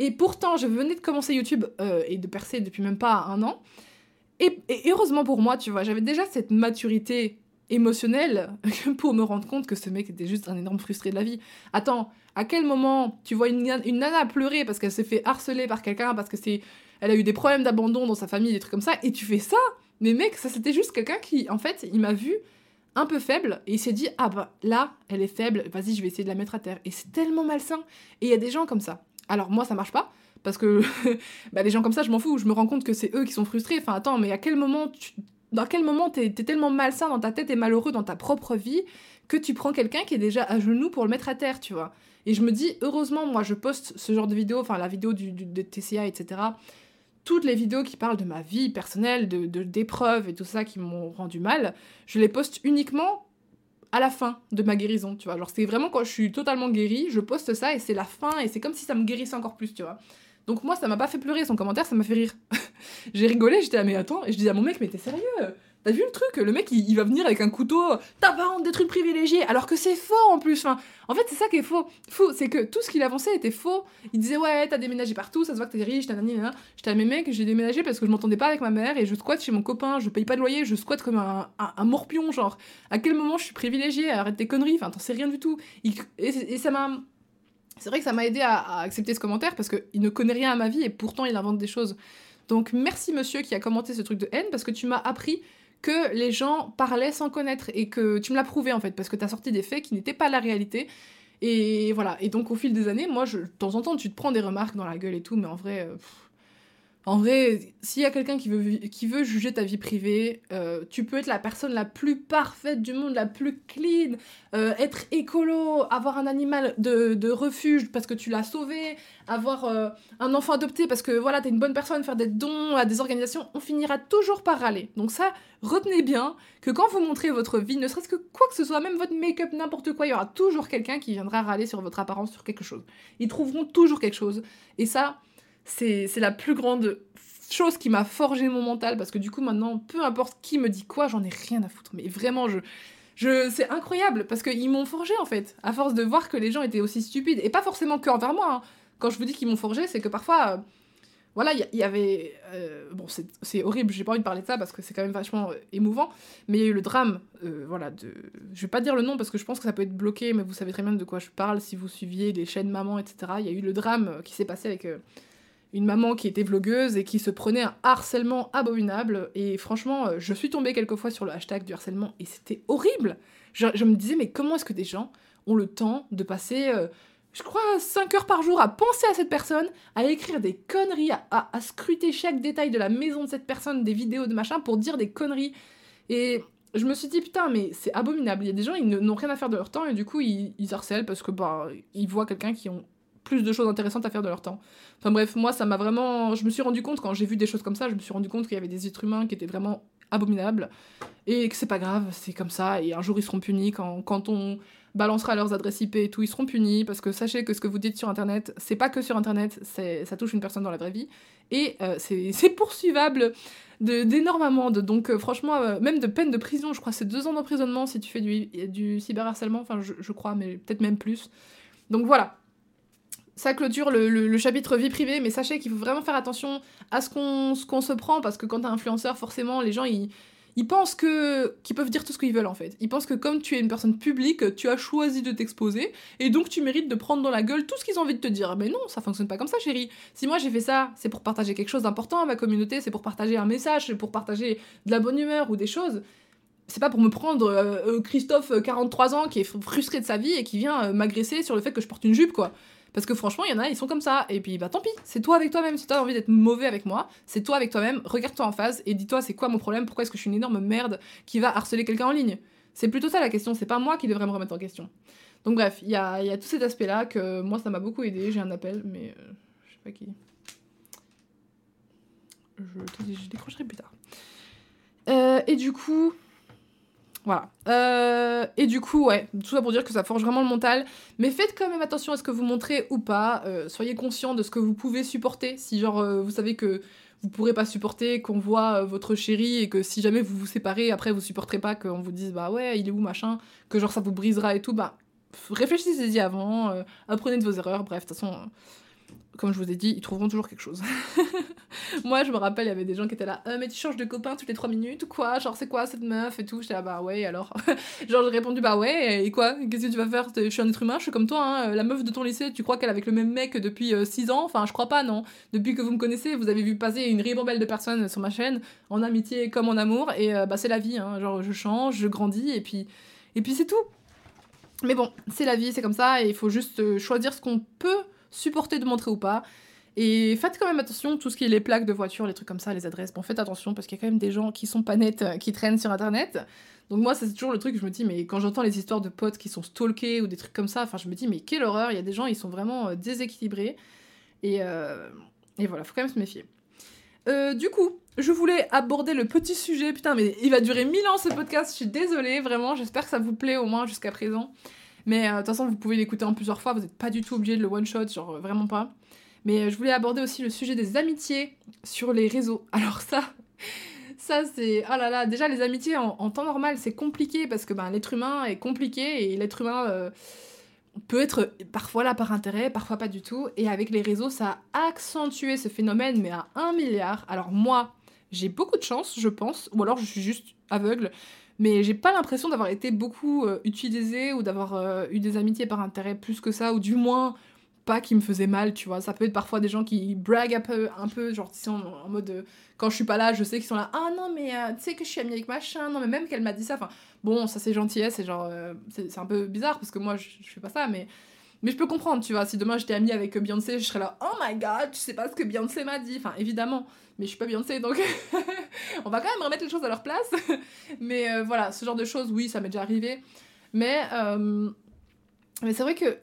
Et pourtant je venais de commencer YouTube euh, et de percer depuis même pas un an, et heureusement pour moi, tu vois, j'avais déjà cette maturité émotionnel pour me rendre compte que ce mec était juste un énorme frustré de la vie. Attends, à quel moment tu vois une, une nana pleurer parce qu'elle s'est fait harceler par quelqu'un, parce que c'est elle a eu des problèmes d'abandon dans sa famille, des trucs comme ça, et tu fais ça? Mais mec, ça c'était juste quelqu'un qui, en fait, il m'a vu un peu faible et il s'est dit ah bah là elle est faible vas-y je vais essayer de la mettre à terre. Et c'est tellement malsain. Et il y a des gens comme ça. Alors moi ça marche pas parce que bah, les gens comme ça je m'en fous. Je me rends compte que c'est eux qui sont frustrés. Enfin attends mais à quel moment tu dans quel moment t'es es tellement malsain dans ta tête et malheureux dans ta propre vie que tu prends quelqu'un qui est déjà à genoux pour le mettre à terre, tu vois. Et je me dis, heureusement, moi, je poste ce genre de vidéos, enfin, la vidéo du, de TCA, etc. Toutes les vidéos qui parlent de ma vie personnelle, de d'épreuves et tout ça qui m'ont rendu mal, je les poste uniquement à la fin de ma guérison, tu vois. Genre, c'est vraiment quand je suis totalement guérie, je poste ça et c'est la fin et c'est comme si ça me guérissait encore plus, tu vois. Donc moi, ça m'a pas fait pleurer, son commentaire, ça m'a fait rire. j'ai rigolé, j'étais là, mais attends, et je disais à mon mec, mais t'es sérieux? T'as vu le truc? Le mec, il, va venir avec un couteau, t'as pas honte des trucs privilégiés, alors que c'est faux en plus. Enfin, en fait, c'est ça qui est faux. Faux, c'est que tout ce qu'il avançait était faux. Il disait, ouais, t'as déménagé partout, ça se voit que t'es riche, t'as nani, J'étais à mes mecs, j'ai déménagé parce que je m'entendais pas avec ma mère et je squatte chez mon copain, je paye pas de loyer, je squatte comme un, morpion, genre. À quel moment je suis privilégiée? Arrête tes conneries, enfin, t'en sais rien du tout. et ça m'a c'est vrai que ça m'a aidé à, accepter ce commentaire parce qu'il ne connaît rien à ma vie et pourtant il invente des choses. Donc merci monsieur qui a commenté ce truc de haine parce que tu m'as appris que les gens parlaient sans connaître et que tu me l'as prouvé en fait parce que tu as sorti des faits qui n'étaient pas la réalité. Et voilà, et donc au fil des années, moi, de temps en temps, tu te prends des remarques dans la gueule et tout, mais en vrai, euh, en vrai, s'il y a quelqu'un qui veut, qui veut juger ta vie privée, euh, tu peux être la personne la plus parfaite du monde, la plus clean, euh, être écolo, avoir un animal de, refuge parce que tu l'as sauvé, avoir euh, un enfant adopté parce que voilà, t'es une bonne personne, faire des dons à des organisations, on finira toujours par râler. Donc ça, retenez bien que quand vous montrez votre vie, ne serait-ce que quoi que ce soit, même votre make-up, n'importe quoi, il y aura toujours quelqu'un qui viendra râler sur votre apparence, sur quelque chose. Ils trouveront toujours quelque chose. Et ça, c'est la plus grande chose qui m'a forgé mon mental parce que du coup maintenant peu importe qui me dit quoi j'en ai rien à foutre. Mais vraiment je je c'est incroyable parce qu'ils m'ont forgé en fait à force de voir que les gens étaient aussi stupides. Et pas forcément que envers moi hein. quand je vous dis qu'ils m'ont forgé c'est que parfois euh, voilà il y, avait euh, bon c'est horrible j'ai pas envie de parler de ça parce que c'est quand même vachement euh, émouvant. Mais il y a eu le drame voilà de je vais pas dire le nom parce que je pense que ça peut être bloqué mais vous savez très bien de quoi je parle. Si vous suiviez les chaînes maman etc il y a eu le drame qui s'est passé avec une maman qui était vlogueuse et qui se prenait un harcèlement abominable. Et franchement, euh, je suis tombée quelquefois sur le hashtag du harcèlement et c'était horrible. Je, me disais, mais comment est-ce que des gens ont le temps de passer, euh, je crois, 5 heures par jour à penser à cette personne, à écrire des conneries, à, scruter chaque détail de la maison de cette personne, des vidéos de machin, pour dire des conneries. Et je me suis dit, putain, mais c'est abominable. Il y a des gens, ils n'ont rien à faire de leur temps et du coup, ils, ils harcèlent parce que bah, voient quelqu'un qui ont plus de choses intéressantes à faire de leur temps. Enfin bref, moi ça m'a vraiment... Je me suis rendu compte quand j'ai vu des choses comme ça, je me suis rendu compte qu'il y avait des êtres humains qui étaient vraiment abominables et que c'est pas grave, c'est comme ça et un jour ils seront punis quand, on balancera leurs adresses IP et tout, ils seront punis parce que sachez que ce que vous dites sur internet, c'est pas que sur internet, ça touche une personne dans la vraie vie et euh, c'est poursuivable d'énormes amendes. Donc euh, franchement, euh, même de peine de prison, je crois c'est deux ans d'emprisonnement si tu fais du, cyberharcèlement, enfin je crois, mais peut-être même plus. Donc voilà, ça clôture le, chapitre vie privée, mais sachez qu'il faut vraiment faire attention à ce qu'on se prend, parce que quand t'es influenceur, forcément, les gens, ils, ils pensent que qu'ils peuvent dire tout ce qu'ils veulent, en fait. Ils pensent que comme tu es une personne publique, tu as choisi de t'exposer, et donc tu mérites de prendre dans la gueule tout ce qu'ils ont envie de te dire. Mais non, ça fonctionne pas comme ça, chérie. Si moi j'ai fait ça, c'est pour partager quelque chose d'important à ma communauté, c'est pour partager un message, c'est pour partager de la bonne humeur ou des choses c'est pas pour me prendre euh, euh, Christophe, 43 ans, qui est frustré de sa vie et qui vient euh, m'agresser sur le fait que je porte une jupe, quoi. Parce que franchement, il y en a, ils sont comme ça. Et puis, bah tant pis, c'est toi avec toi-même. Si t'as envie d'être mauvais avec moi, c'est toi avec toi-même. Regarde-toi en face et dis-toi c'est quoi mon problème, pourquoi est-ce que je suis une énorme merde qui va harceler quelqu'un en ligne? C'est plutôt ça la question, c'est pas moi qui devrais me remettre en question. Donc bref, il y a, y a, tout cet aspect-là que moi ça m'a beaucoup aidé. J'ai un appel, mais euh, je sais pas qui. Je, je décrocherai plus tard. Euh, et du coup, voilà. Euh, et du coup, ouais, tout ça pour dire que ça forge vraiment le mental. Mais faites quand même attention à ce que vous montrez ou pas. Euh, soyez conscient de ce que vous pouvez supporter. Si, genre, euh, vous savez que vous pourrez pas supporter qu'on voit votre chéri et que si jamais vous vous séparez, après vous supporterez pas qu'on vous dise bah ouais, il est où machin, que genre ça vous brisera et tout, bah réfléchissez-y avant, apprenez de vos erreurs, bref, de toute façon comme je vous ai dit, ils trouveront toujours quelque chose. Moi, je me rappelle, il y avait des gens qui étaient là, euh, mais tu changes de copain toutes les 3 minutes quoi? Genre, c'est quoi cette meuf et tout? J'étais là, bah ouais, alors? Genre, j'ai répondu, bah ouais, et quoi? Qu'est-ce que tu vas faire? Je suis un être humain, je suis comme toi, hein. La meuf de ton lycée, tu crois qu'elle est avec le même mec depuis 6 euh, ans? Enfin, je crois pas, non. Depuis que vous me connaissez, vous avez vu passer une ribambelle de personnes sur ma chaîne, en amitié comme en amour, et euh, bah c'est la vie, hein. Genre, je change, je grandis, et puis. Et puis c'est tout. Mais bon, c'est la vie, c'est comme ça, et il faut juste choisir ce qu'on peut supporter de montrer ou pas. Et faites quand même attention, tout ce qui est les plaques de voiture, les trucs comme ça, les adresses. Bon, faites attention parce qu'il y a quand même des gens qui sont pas nets, euh, qui traînent sur internet. Donc, moi, c'est toujours le truc, je me dis, mais quand j'entends les histoires de potes qui sont stalkés ou des trucs comme ça, enfin, je me dis, mais quelle horreur, il y a des gens, ils sont vraiment euh, déséquilibrés. Et, euh, et voilà, faut quand même se méfier. du coup, je voulais aborder le petit sujet. Putain, mais il va durer mille ans ce podcast, je suis désolée, vraiment. J'espère que ça vous plaît au moins jusqu'à présent. Mais euh, de toute façon, vous pouvez l'écouter en plusieurs fois, vous n'êtes pas du tout obligé de le one-shot, genre euh, vraiment pas. Mais euh, je voulais aborder aussi le sujet des amitiés sur les réseaux. Alors ça, ça c'est... Oh là là, déjà les amitiés en, temps normal, c'est compliqué parce que ben, l'être humain est compliqué et l'être humain peut être parfois là par intérêt, parfois pas du tout. Et avec les réseaux, ça a accentué ce phénomène, mais à un milliard. Alors moi, j'ai beaucoup de chance, je pense, ou alors je suis juste aveugle mais j'ai pas l'impression d'avoir été beaucoup euh, utilisée ou d'avoir euh, eu des amitiés par intérêt plus que ça, ou du moins pas qui me faisaient mal, tu vois. Ça peut être parfois des gens qui braguent un peu, un peu genre, sont en mode euh, quand je suis pas là, je sais qu'ils sont là, ah non, mais tu sais que je suis amie avec machin, non, mais même qu'elle m'a dit ça, enfin, bon, ça c'est gentillesse, c'est genre, c'est un peu bizarre parce que moi je, je fais pas ça, mais. Mais je peux comprendre, tu vois, si demain j'étais amie avec Beyoncé, je serais là, oh my god, tu sais pas ce que Beyoncé m'a dit. Enfin, évidemment mais je suis pas Beyoncé donc on va quand même remettre les choses à leur place. mais euh, voilà, ce genre de choses, oui, ça m'est déjà arrivé. Mais, euh, mais c'est vrai que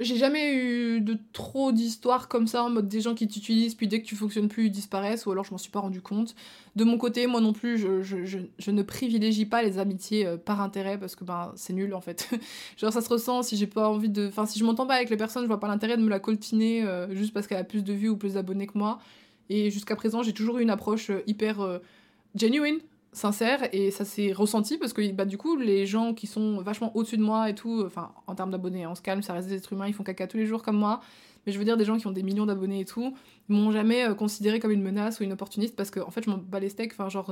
j'ai jamais eu de trop d'histoires comme ça en mode des gens qui t'utilisent puis dès que tu fonctionnes plus ils disparaissent ou alors je m'en suis pas rendu compte. De mon côté, moi non plus, je, ne privilégie pas les amitiés euh, par intérêt parce que ben c'est nul en fait. Genre ça se ressent si j'ai pas envie de enfin si je m'entends pas avec les personnes, je vois pas l'intérêt de me la coltiner juste parce qu'elle a plus de vues ou plus d'abonnés que moi. Et jusqu'à présent, j'ai toujours eu une approche euh, hyper euh, genuine, sincère, et ça s'est ressenti parce que bah, du coup, les gens qui sont vachement au-dessus de moi et tout, enfin, en termes d'abonnés, on se calme, ça reste des êtres humains, ils font caca tous les jours comme moi. Mais je veux dire, des gens qui ont des millions d'abonnés et tout, m'ont jamais euh, considéré comme une menace ou une opportuniste parce que, en fait, je m'en bats les steaks. Enfin, genre,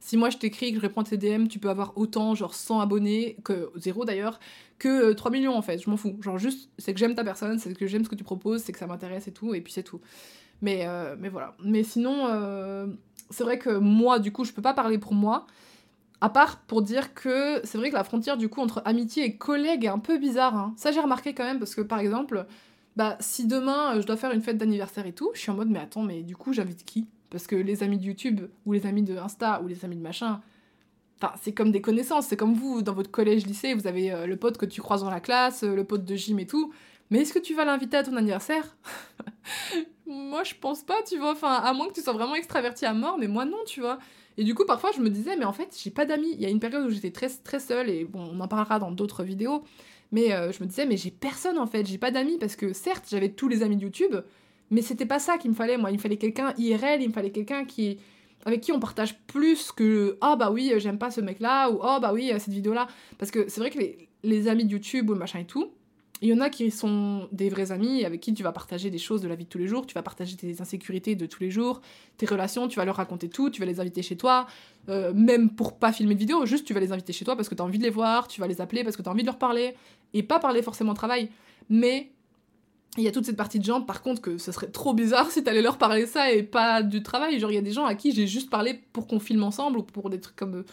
si moi je t'écris, que je réponds à tes DM, tu peux avoir autant, genre 100 abonnés, que zéro d'ailleurs, que 3 millions en fait. Je m'en fous. Genre, juste, c'est que j'aime ta personne, c'est que j'aime ce que tu proposes, c'est que ça m'intéresse et tout, et puis c'est tout. Mais, euh, mais voilà. Mais sinon, euh, c'est vrai que moi, du coup, je peux pas parler pour moi. À part pour dire que c'est vrai que la frontière, du coup, entre amitié et collègue est un peu bizarre. Hein. Ça, j'ai remarqué quand même, parce que par exemple, bah, si demain euh, je dois faire une fête d'anniversaire et tout, je suis en mode, mais attends, mais du coup, j'invite qui? Parce que les amis de YouTube, ou les amis de Insta, ou les amis de machin, c'est comme des connaissances, c'est comme vous, dans votre collège, lycée, vous avez le pote que tu croises dans la classe, le pote de gym et tout. Mais est-ce que tu vas l'inviter à ton anniversaire? Moi je pense pas, tu vois. Enfin, à moins que tu sois vraiment extraverti à mort, mais moi non, tu vois. Et du coup, parfois, je me disais, mais en fait, j'ai pas d'amis. Il y a une période où j'étais très, très seule, et on en parlera dans d'autres vidéos. Mais euh, je me disais, mais j'ai personne en fait, j'ai pas d'amis, parce que certes, j'avais tous les amis de YouTube, mais c'était pas ça qu'il me fallait, moi. Il me fallait quelqu'un IRL, il me fallait quelqu'un avec qui on partage plus que ah oh, bah oui j'aime pas ce mec là ou oh bah oui cette vidéo là parce que c'est vrai que les, amis de YouTube ou machin et tout il y en a qui sont des vrais amis avec qui tu vas partager des choses de la vie de tous les jours, tu vas partager tes insécurités de tous les jours, tes relations, tu vas leur raconter tout, tu vas les inviter chez toi, euh, même pour pas filmer de vidéo, juste tu vas les inviter chez toi parce que tu as envie de les voir, tu vas les appeler parce que tu as envie de leur parler, et pas parler forcément travail. Mais il y a toute cette partie de gens, par contre, que ce serait trop bizarre si t'allais leur parler ça et pas du travail. Genre, il y a des gens à qui j'ai juste parlé pour qu'on filme ensemble ou pour des trucs comme.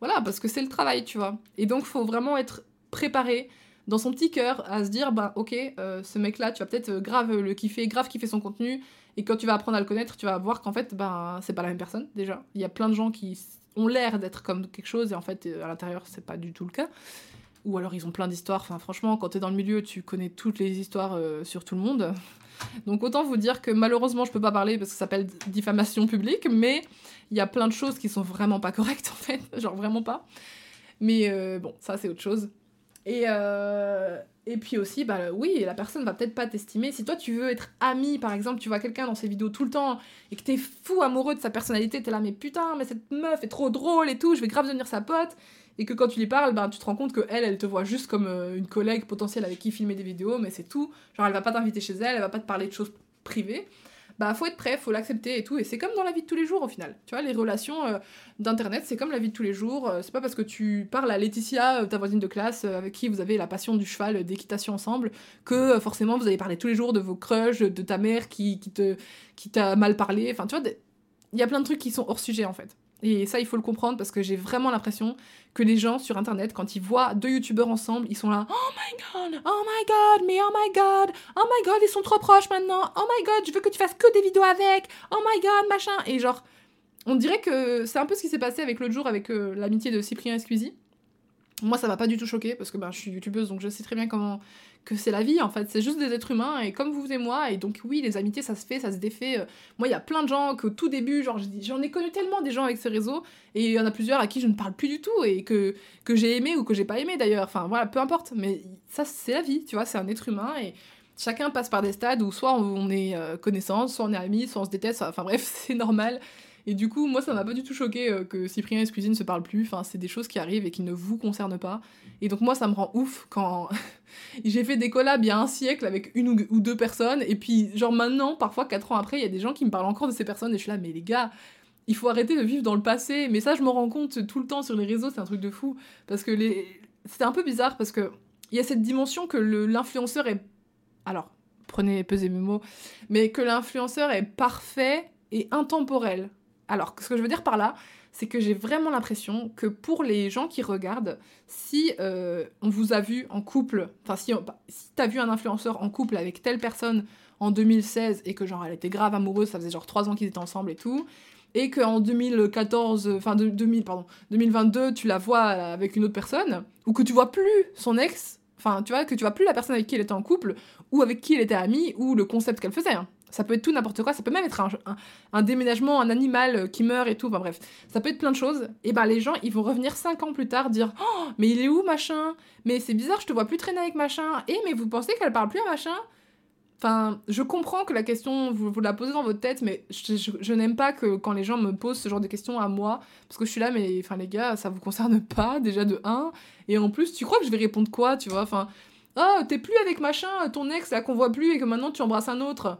Voilà, parce que c'est le travail, tu vois. Et donc, faut vraiment être préparé dans son petit cœur à se dire bah ok euh, ce mec là tu vas peut-être euh, grave le kiffer grave kiffer son contenu. Et quand tu vas apprendre à le connaître tu vas voir qu'en fait ben c'est pas la même personne déjà. Il y a plein de gens qui ont l'air d'être comme quelque chose et en fait euh, à l'intérieur c'est pas du tout le cas. Ou alors ils ont plein d'histoires. Enfin franchement quand t'es dans le milieu tu connais toutes les histoires sur tout le monde. Donc autant vous dire que malheureusement je peux pas parler parce que ça s'appelle diffamation publique mais il y a plein de choses qui sont vraiment pas correctes en fait. Genre vraiment pas. Mais bon ça c'est autre chose et, euh, et puis aussi, bah oui, la personne va peut-être pas t'estimer. Si toi tu veux être ami, par exemple, tu vois quelqu'un dans ses vidéos tout le temps et que t'es fou amoureux de sa personnalité, t'es là, mais putain, mais cette meuf est trop drôle et tout, je vais grave devenir sa pote. Et que quand tu lui parles, ben, tu te rends compte que elle, te voit juste comme euh, une collègue potentielle avec qui filmer des vidéos, mais c'est tout. Genre, elle va pas t'inviter chez elle, elle va pas te parler de choses privées bah faut être prêt, faut l'accepter et tout. Et c'est comme dans la vie de tous les jours au final. Tu vois, les relations euh, d'internet, c'est comme la vie de tous les jours. Euh, c'est pas parce que tu parles à Laetitia, euh, ta voisine de classe, avec qui vous avez la passion du cheval d'équitation ensemble, que forcément vous allez parler tous les jours de vos crushs, de ta mère qui, qui te qui t'a mal parlé. Enfin, tu vois, il y a plein de trucs qui sont hors sujet en fait. Et ça, il faut le comprendre parce que j'ai vraiment l'impression que les gens sur internet, quand ils voient deux youtubeurs ensemble, ils sont là Oh my god, oh my god, mais oh my god, oh my god, ils sont trop proches maintenant, oh my god, je veux que tu fasses que des vidéos avec, oh my god, machin. Et genre, on dirait que c'est un peu ce qui s'est passé avec l'autre jour avec euh, l'amitié de Cyprien et Squeezie. Moi, ça m'a pas du tout choqué parce que ben, je suis youtubeuse donc je sais très bien comment que c'est la vie en fait. C'est juste des êtres humains et comme vous et moi. Et donc, oui, les amitiés ça se fait, ça se défait. Euh. Moi, il y a plein de gens qu'au tout début, genre, j'en ai connu tellement des gens avec ces réseaux et il y en a plusieurs à qui je ne parle plus du tout et que, que j'ai aimé ou que j'ai pas aimé d'ailleurs. Enfin, voilà, peu importe. Mais ça, c'est la vie, tu vois, c'est un être humain et chacun passe par des stades où soit on est euh, connaissant, soit on est amis, soit on se déteste. Enfin, bref, c'est normal. Et du coup, moi, ça m'a pas du tout choqué euh, que Cyprien et Squeezie ne se parlent plus. Enfin, c'est des choses qui arrivent et qui ne vous concernent pas. Et donc, moi, ça me rend ouf quand j'ai fait des collabs il y a un siècle avec une ou deux personnes. Et puis, genre maintenant, parfois, quatre ans après, il y a des gens qui me parlent encore de ces personnes. Et je suis là, mais les gars, il faut arrêter de vivre dans le passé. Mais ça, je me rends compte tout le temps sur les réseaux, c'est un truc de fou. Parce que les... c'est un peu bizarre parce que il y a cette dimension que l'influenceur est. Alors, prenez, pesez mes mots. Mais que l'influenceur est parfait et intemporel. Alors, ce que je veux dire par là, c'est que j'ai vraiment l'impression que pour les gens qui regardent, si euh, on vous a vu en couple, enfin si, si t'as vu un influenceur en couple avec telle personne en 2016 et que genre elle était grave amoureuse, ça faisait genre 3 ans qu'ils étaient ensemble et tout, et qu'en 2014, enfin 2000, pardon, 2022, tu la vois avec une autre personne, ou que tu vois plus son ex, enfin tu vois, que tu vois plus la personne avec qui elle était en couple, ou avec qui elle était amie, ou le concept qu'elle faisait. Hein. Ça peut être tout n'importe quoi, ça peut même être un, déménagement, un animal euh, qui meurt et tout, enfin bref, ça peut être plein de choses. Et ben les gens, ils vont revenir 5 ans plus tard dire Oh, mais il est où machin? Mais c'est bizarre, je te vois plus traîner avec machin. Et mais vous pensez qu'elle parle plus à machin? Enfin, je comprends que la question, vous, vous la posez dans votre tête, mais je, n'aime pas que quand les gens me posent ce genre de questions à moi, parce que je suis là, mais enfin les gars, ça vous concerne pas, déjà de 1, et en plus, tu crois que je vais répondre quoi, tu vois? Enfin, oh, t'es plus avec machin, ton ex là qu'on voit plus et que maintenant tu embrasses un autre.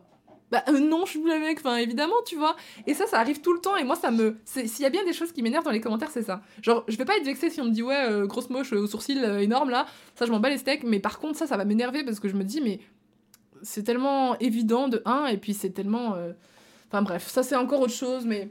Bah euh, non, je suis plus avec, enfin évidemment, tu vois. Et ça, ça arrive tout le temps, et moi, ça me. S'il y a bien des choses qui m'énervent dans les commentaires, c'est ça. Genre, je vais pas être vexée si on me dit, ouais, euh, grosse moche au sourcil euh, énorme là, ça, je m'en bats les steaks, mais par contre, ça, ça va m'énerver parce que je me dis, mais c'est tellement évident de un, et puis c'est tellement. Enfin bref, ça, c'est encore autre chose, mais.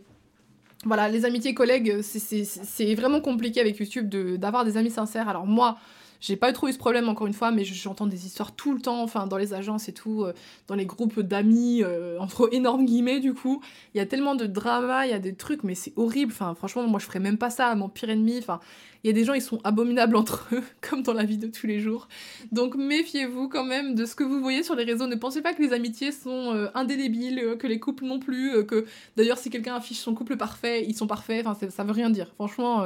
Voilà, les amitiés collègues, c'est vraiment compliqué avec YouTube d'avoir des amis sincères. Alors moi, j'ai pas trouvé ce problème encore une fois, mais j'entends des histoires tout le temps, enfin dans les agences et tout, euh, dans les groupes d'amis, euh, entre énormes guillemets du coup. Il y a tellement de drama, il y a des trucs, mais c'est horrible. Enfin franchement, moi je ferais même pas ça à mon pire ennemi. Enfin, il y a des gens, ils sont abominables entre eux, comme dans la vie de tous les jours. Donc méfiez-vous quand même de ce que vous voyez sur les réseaux. Ne pensez pas que les amitiés sont euh, indélébiles, que les couples non plus, que d'ailleurs si quelqu'un affiche son couple parfait, ils sont parfaits. Enfin, ça veut rien dire. Franchement.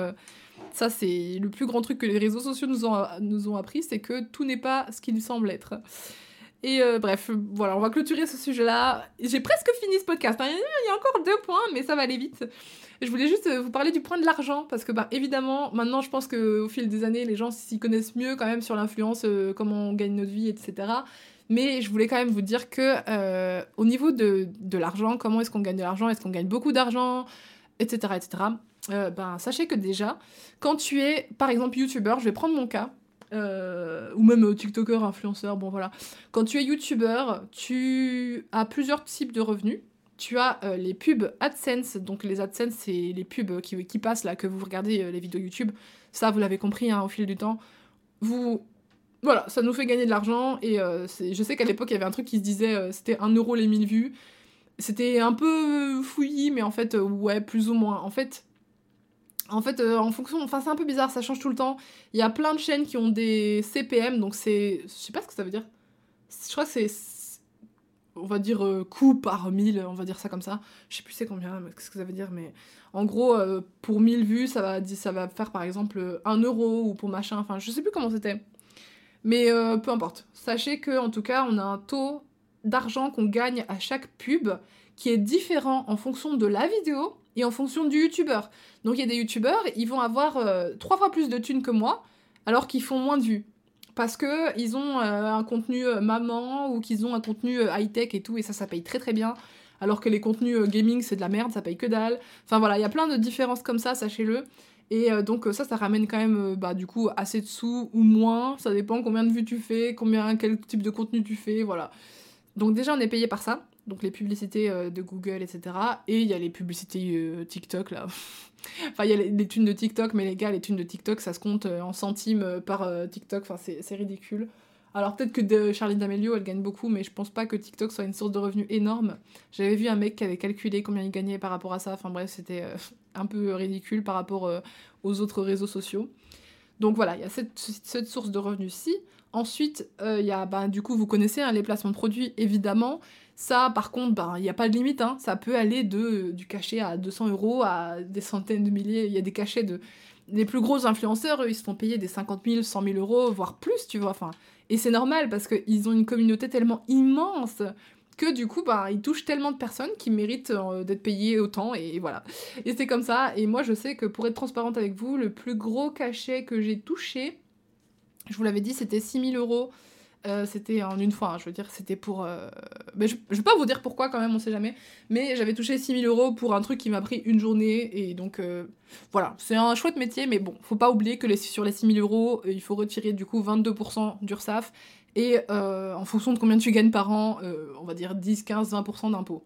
Ça, c'est le plus grand truc que les réseaux sociaux nous ont, nous ont appris, c'est que tout n'est pas ce qu'il semble être. Et euh, bref, voilà, on va clôturer ce sujet-là. J'ai presque fini ce podcast. Hein. Il y a encore deux points, mais ça va aller vite. Je voulais juste euh, vous parler du point de l'argent, parce que, bah, évidemment, maintenant, je pense qu'au fil des années, les gens s'y connaissent mieux quand même sur l'influence, euh, comment on gagne notre vie, etc. Mais je voulais quand même vous dire que, au niveau de, de l'argent, comment est-ce qu'on gagne de l'argent? Est-ce qu'on gagne beaucoup d'argent? Etc. etc. Euh, ben, sachez que déjà, quand tu es, par exemple, youtubeur, je vais prendre mon cas, euh, ou même euh, TikToker, influenceur, bon voilà. Quand tu es youtubeur, tu as plusieurs types de revenus. Tu as les pubs AdSense, donc les AdSense, c'est les pubs qui, passent là, que vous regardez les vidéos YouTube. Ça, vous l'avez compris hein, au fil du temps. Vous voilà, ça nous fait gagner de l'argent. Et je sais qu'à l'époque, il y avait un truc qui se disait c'était 1 euro les 1000 vues. C'était un peu fouillis, mais en fait, ouais, plus ou moins. En fait, en fait, en fonction, enfin c'est un peu bizarre, ça change tout le temps. Il y a plein de chaînes qui ont des CPM, donc c'est, je sais pas ce que ça veut dire. Je crois que c'est on va dire euh, coût par 1000, on va dire ça comme ça. Je sais plus c'est combien, qu'est-ce que ça veut dire, mais en gros, euh, pour 1000 vues, ça va, ça va faire par exemple 1 euro ou pour machin, enfin je sais plus comment c'était. Mais euh, peu importe. Sachez que en tout cas, on a un taux d'argent qu'on gagne à chaque pub qui est différent en fonction de la vidéo et en fonction du youtubeur. Donc il y a des youtubeurs, ils vont avoir trois fois plus de thunes que moi, alors qu'ils font moins de vues parce que ils ont euh, un contenu euh, maman ou qu'ils ont un contenu euh, high-tech et tout, et ça, ça paye très très bien. Alors que les contenus gaming, c'est de la merde, ça paye que dalle. Enfin voilà, il y a plein de différences comme ça, sachez-le. Et donc ça, ça ramène quand même, bah du coup, assez de sous ou moins. Ça dépend combien de vues tu fais, combien, quel type de contenu tu fais, voilà. Donc déjà, on est payé par ça. Donc les publicités de Google, etc. Et il y a les publicités TikTok, là. Enfin, il y a les, thunes de TikTok, mais les gars, les thunes de TikTok, ça se compte euh, en centimes euh, par euh, TikTok. Enfin, c'est ridicule. Alors peut-être que de Charlie D'Amelio, elle gagne beaucoup, mais je pense pas que TikTok soit une source de revenus énorme. J'avais vu un mec qui avait calculé combien il gagnait par rapport à ça. Enfin bref, c'était un peu ridicule par rapport aux autres réseaux sociaux. Donc voilà, il y a cette, cette source de revenus-ci. Ensuite, il y a, bah, du coup, vous connaissez hein, les placements de produits, évidemment. Ça, par contre, il n'y a pas de limite. Hein. Ça peut aller de, du cachet à 200 euros à des centaines de milliers. Il y a des cachets de. Les plus gros influenceurs, eux, ils se font payer des 50 000, 100 000 euros, voire plus, tu vois. Enfin, et c'est normal parce qu'ils ont une communauté tellement immense que du coup, bah, ils touchent tellement de personnes qui méritent euh, d'être payées autant, et voilà. Et c'est comme ça, et moi je sais que pour être transparente avec vous, le plus gros cachet que j'ai touché, je vous l'avais dit, c'était 6 000 euros euh, c'était en une fois, hein, je veux dire, c'était pour. Euh, je, je, vais pas vous dire pourquoi quand même, on sait jamais. Mais j'avais touché 6000 euros pour un truc qui m'a pris une journée. Et donc, euh, voilà, c'est un chouette métier, mais bon, faut pas oublier que sur les 6000 euros, il faut retirer du coup 22% d'URSAF. Et en fonction de combien tu gagnes par an, on va dire 10, 15, 20% d'impôts.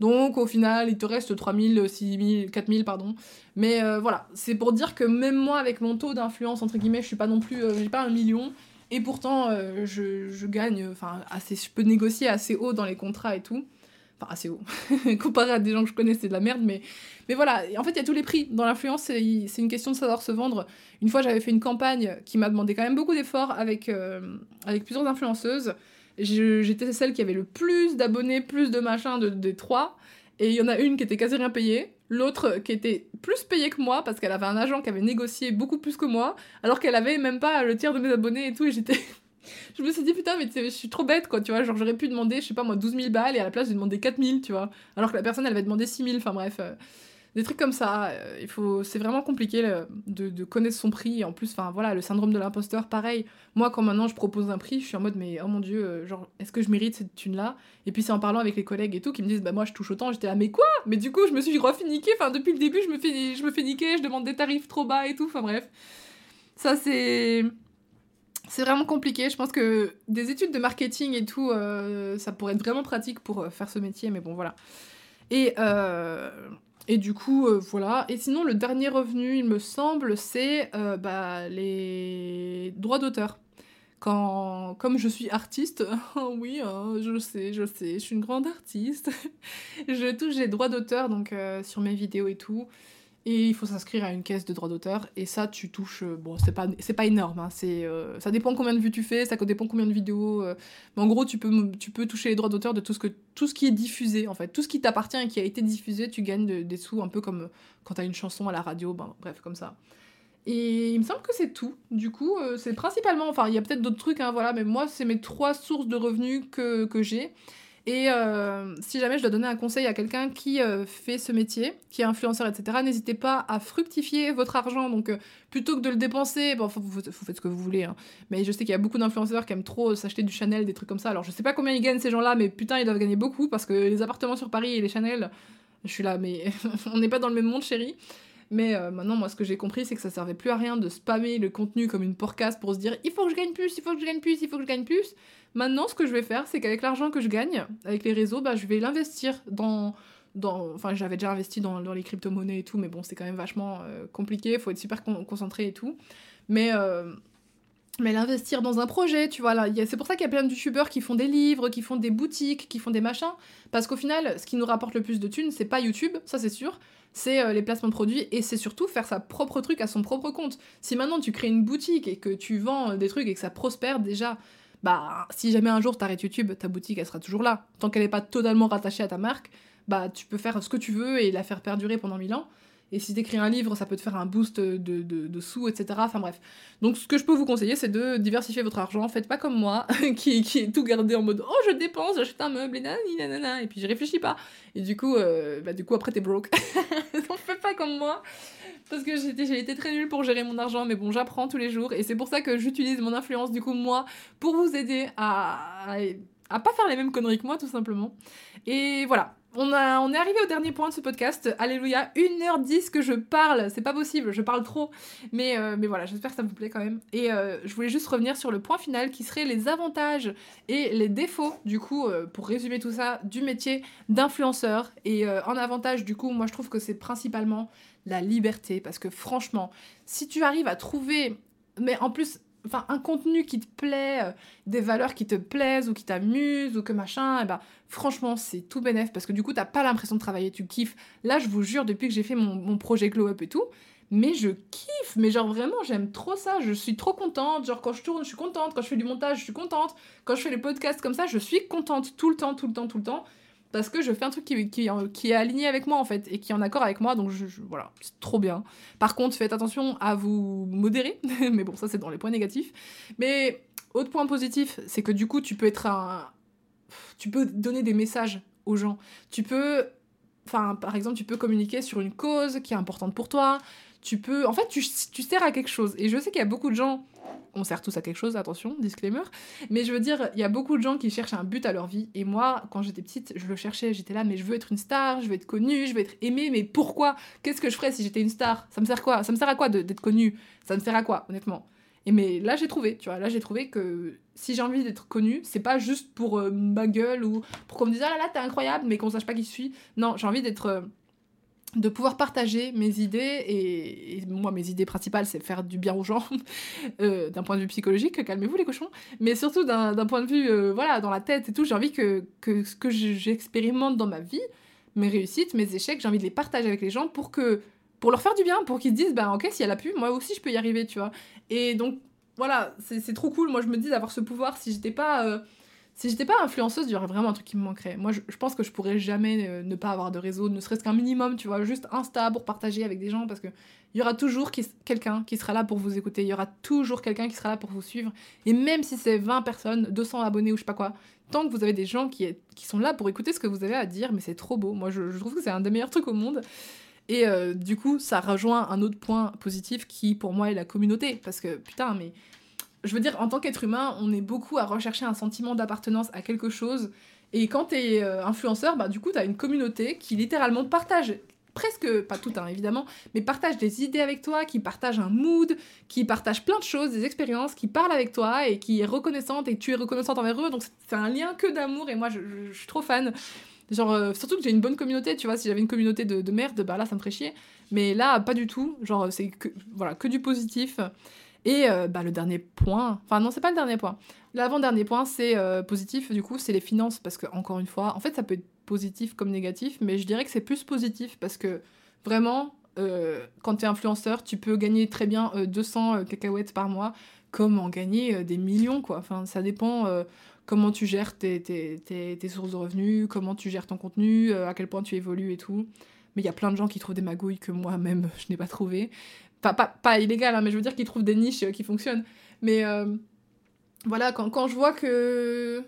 Donc au final, il te reste 3000, 6000, 4000, pardon. Mais voilà, c'est pour dire que même moi, avec mon taux d'influence, entre guillemets, je suis pas non plus, j'ai pas un million. Et pourtant, euh, je, je, gagne, enfin, assez, je peux négocier assez haut dans les contrats et tout. Enfin, assez haut. Comparé à des gens que je connais, c'est de la merde, mais, mais voilà. En fait, il y a tous les prix. Dans l'influence, c'est une question de savoir se vendre. Une fois, j'avais fait une campagne qui m'a demandé quand même beaucoup d'efforts avec, euh, avec plusieurs influenceuses. J'étais celle qui avait le plus d'abonnés, plus de machin de, des trois. Et il y en a une qui était quasi rien payée, l'autre qui était plus payée que moi parce qu'elle avait un agent qui avait négocié beaucoup plus que moi, alors qu'elle avait même pas le tiers de mes abonnés et tout, et j'étais. je me suis dit putain, mais je suis trop bête quoi, tu vois, genre j'aurais pu demander, je sais pas moi, 12 000 balles et à la place j'ai demandé 4 000, tu vois, alors que la personne elle avait demandé 6 000, enfin bref. Euh, des trucs comme ça. Euh, il faut, c'est vraiment compliqué de, connaître son prix. En plus, enfin voilà, le syndrome de l'imposteur, pareil. Moi, quand maintenant je propose un prix, je suis en mode, mais oh mon dieu, euh, genre, est-ce que je mérite cette thune-là? Et puis c'est en parlant avec les collègues et tout qui me disent, bah moi je touche autant. J'étais là, mais quoi? Mais du coup, je me suis refait. Enfin, depuis le début, je me fais, je me fais niquer, je demande des tarifs trop bas et tout. Enfin bref, ça c'est. C'est vraiment compliqué. Je pense que des études de marketing et tout, euh, ça pourrait être vraiment pratique pour faire ce métier, mais bon, voilà. Et et du coup, euh, voilà. Et sinon, le dernier revenu, il me semble, c'est euh, bah, les droits d'auteur. Quand, comme je suis artiste, oui, hein, je sais, je sais, je suis une grande artiste. je touche les droits d'auteur donc euh, sur mes vidéos et tout et il faut s'inscrire à une caisse de droit d'auteur et ça tu touches euh, bon c'est pas c'est pas énorme hein, c'est euh, ça dépend combien de vues tu fais ça dépend combien de vidéos euh, mais en gros tu peux tu peux toucher les droits d'auteur de tout ce que tout ce qui est diffusé en fait tout ce qui t'appartient et qui a été diffusé tu gagnes des sous un peu comme quand t'as une chanson à la radio ben bref comme ça et il me semble que c'est tout. Du coup, c'est principalement, enfin, il y a peut-être d'autres trucs, hein, voilà, mais moi, c'est mes trois sources de revenus que, que j'ai. Et euh, si jamais je dois donner un conseil à quelqu'un qui euh, fait ce métier, qui est influenceur, etc., n'hésitez pas à fructifier votre argent. Donc, euh, plutôt que de le dépenser, bon, vous, faites ce que vous voulez. Hein. Mais je sais qu'il y a beaucoup d'influenceurs qui aiment trop s'acheter du Chanel, des trucs comme ça. Alors, je sais pas combien ils gagnent ces gens-là, mais putain, ils doivent gagner beaucoup parce que les appartements sur Paris et les Chanel, je suis là, mais on n'est pas dans le même monde, chérie. Mais maintenant, moi, ce que j'ai compris, c'est que ça servait plus à rien de spammer le contenu comme une porcasse pour se dire il faut que je gagne plus, il faut que je gagne plus, il faut que je gagne plus. Maintenant, ce que je vais faire, c'est qu'avec l'argent que je gagne, avec les réseaux, bah, je vais l'investir dans, dans... Enfin, j'avais déjà investi dans, les crypto-monnaies et tout, mais bon, c'est quand même vachement euh, compliqué, il faut être super concentré et tout. Mais, euh, mais l'investir dans un projet, tu vois. C'est pour ça qu'il y a plein de youtubeurs qui font des livres, qui font des boutiques, qui font des machins. Parce qu'au final, ce qui nous rapporte le plus de thunes, c'est pas YouTube, ça c'est sûr. C'est euh, les placements de produits et c'est surtout faire sa propre truc à son propre compte. Si maintenant tu crées une boutique et que tu vends euh, des trucs et que ça prospère déjà, bah si jamais un jour t'arrêtes YouTube, ta boutique elle sera toujours là. Tant qu'elle n'est pas totalement rattachée à ta marque, bah tu peux faire ce que tu veux et la faire perdurer pendant mille ans. Et si t'écris un livre, ça peut te faire un boost de, de, sous, etc. Enfin bref. Donc ce que je peux vous conseiller, c'est de diversifier votre argent. Faites pas comme moi, qui, qui est tout gardé en mode Oh, je dépense, j'achète un meuble, et nanana, et puis je réfléchis pas. Et du coup, euh, bah, du coup après t'es broke. Donc faites pas comme moi. Parce que j'ai été très nulle pour gérer mon argent, mais bon, j'apprends tous les jours. Et c'est pour ça que j'utilise mon influence, du coup, moi, pour vous aider à, à, à pas faire les mêmes conneries que moi, tout simplement. Et voilà, on, a, on est arrivé au dernier point de ce podcast. Alléluia, 1h10 que je parle. C'est pas possible, je parle trop. Mais, euh, mais voilà, j'espère que ça vous plaît quand même. Et euh, je voulais juste revenir sur le point final qui serait les avantages et les défauts, du coup, euh, pour résumer tout ça, du métier d'influenceur. Et en avantage, du coup, moi je trouve que c'est principalement la liberté. Parce que franchement, si tu arrives à trouver. Mais en plus, enfin un contenu qui te plaît, euh, des valeurs qui te plaisent ou qui t'amusent ou que machin, et eh ben franchement c'est tout bénef parce que du coup t'as pas l'impression de travailler, tu kiffes. Là je vous jure depuis que j'ai fait mon, projet Glow Up et tout, mais je kiffe, mais genre vraiment j'aime trop ça, je suis trop contente, genre quand je tourne je suis contente, quand je fais du montage je suis contente, quand je fais les podcasts comme ça je suis contente tout le temps, tout le temps, tout le temps parce que je fais un truc qui, est aligné avec moi en fait et qui est en accord avec moi donc je, voilà c'est trop bien. Par contre faites attention à vous modérer mais bon ça c'est dans les points négatifs. Mais autre point positif c'est que du coup tu peux être un tu peux donner des messages aux gens. Tu peux enfin par exemple tu peux communiquer sur une cause qui est importante pour toi tu peux en fait tu, sers à quelque chose et je sais qu'il y a beaucoup de gens on sert tous à quelque chose, attention, disclaimer. Mais je veux dire, il y a beaucoup de gens qui cherchent un but à leur vie. Et moi, quand j'étais petite, je le cherchais. J'étais là, mais je veux être une star, je veux être connue, je veux être aimée. Mais pourquoi? Qu'est-ce que je ferais si j'étais une star? Ça me sert quoi? Ça me sert à quoi d'être connue? Ça me sert à quoi, honnêtement? Et mais là j'ai trouvé, tu vois, là j'ai trouvé que si j'ai envie d'être connue, c'est pas juste pour euh, ma gueule ou pour qu'on me dise ah là là t'es incroyable mais qu'on sache pas qui je suis. Non, j'ai envie d'être euh, de pouvoir partager mes idées et, moi mes idées principales c'est faire du bien aux gens euh, d'un point de vue psychologique calmez-vous les cochons mais surtout d'un point de vue euh, voilà dans la tête et tout j'ai envie que, ce que j'expérimente dans ma vie mes réussites mes échecs j'ai envie de les partager avec les gens pour que pour leur faire du bien pour qu'ils se disent bah ok si elle a pu moi aussi je peux y arriver tu vois. Et donc voilà c'est trop cool. Moi je me dis d'avoir ce pouvoir si j'étais pas euh, si j'étais pas influenceuse, il y aurait vraiment un truc qui me manquerait. Moi, je, pense que je pourrais jamais euh, ne pas avoir de réseau, ne serait-ce qu'un minimum, tu vois, juste Insta pour partager avec des gens, parce que il y aura toujours quelqu'un qui sera là pour vous écouter, il y aura toujours quelqu'un qui sera là pour vous suivre. Et même si c'est 20 personnes, 200 abonnés ou je sais pas quoi, tant que vous avez des gens qui, sont là pour écouter ce que vous avez à dire, mais c'est trop beau. Moi, je, trouve que c'est un des meilleurs trucs au monde. Et euh, du coup, ça rejoint un autre point positif qui, pour moi, est la communauté. Parce que, putain, mais je veux dire, en tant qu'être humain, on est beaucoup à rechercher un sentiment d'appartenance à quelque chose. Et quand t'es euh, influenceur, bah, du coup, t'as une communauté qui littéralement partage presque, pas tout hein, évidemment, mais partage des idées avec toi, qui partage un mood, qui partage plein de choses, des expériences, qui parle avec toi et qui est reconnaissante et tu es reconnaissante envers eux. Donc c'est un lien que d'amour et moi je, suis trop fan. Genre, euh, surtout que j'ai une bonne communauté, tu vois, si j'avais une communauté de, de, merde, bah là ça me ferait chier. Mais là, pas du tout. Genre, c'est que, voilà, que du positif. Et euh, bah, le dernier point, enfin non, c'est pas le dernier point. L'avant-dernier point, c'est euh, positif, du coup, c'est les finances. Parce que, encore une fois, en fait, ça peut être positif comme négatif, mais je dirais que c'est plus positif parce que vraiment, euh, quand tu es influenceur, tu peux gagner très bien 200 cacahuètes par mois, comme en gagner des millions, quoi? Enfin, ça dépend comment tu gères tes, tes, sources de revenus, comment tu gères ton contenu, à quel point tu évolues et tout. Mais il y a plein de gens qui trouvent des magouilles que moi-même, je n'ai pas trouvé. Enfin, pas, pas illégal, hein, mais je veux dire qu'ils trouvent des niches euh, qui fonctionnent. Mais euh, voilà, quand, quand je vois que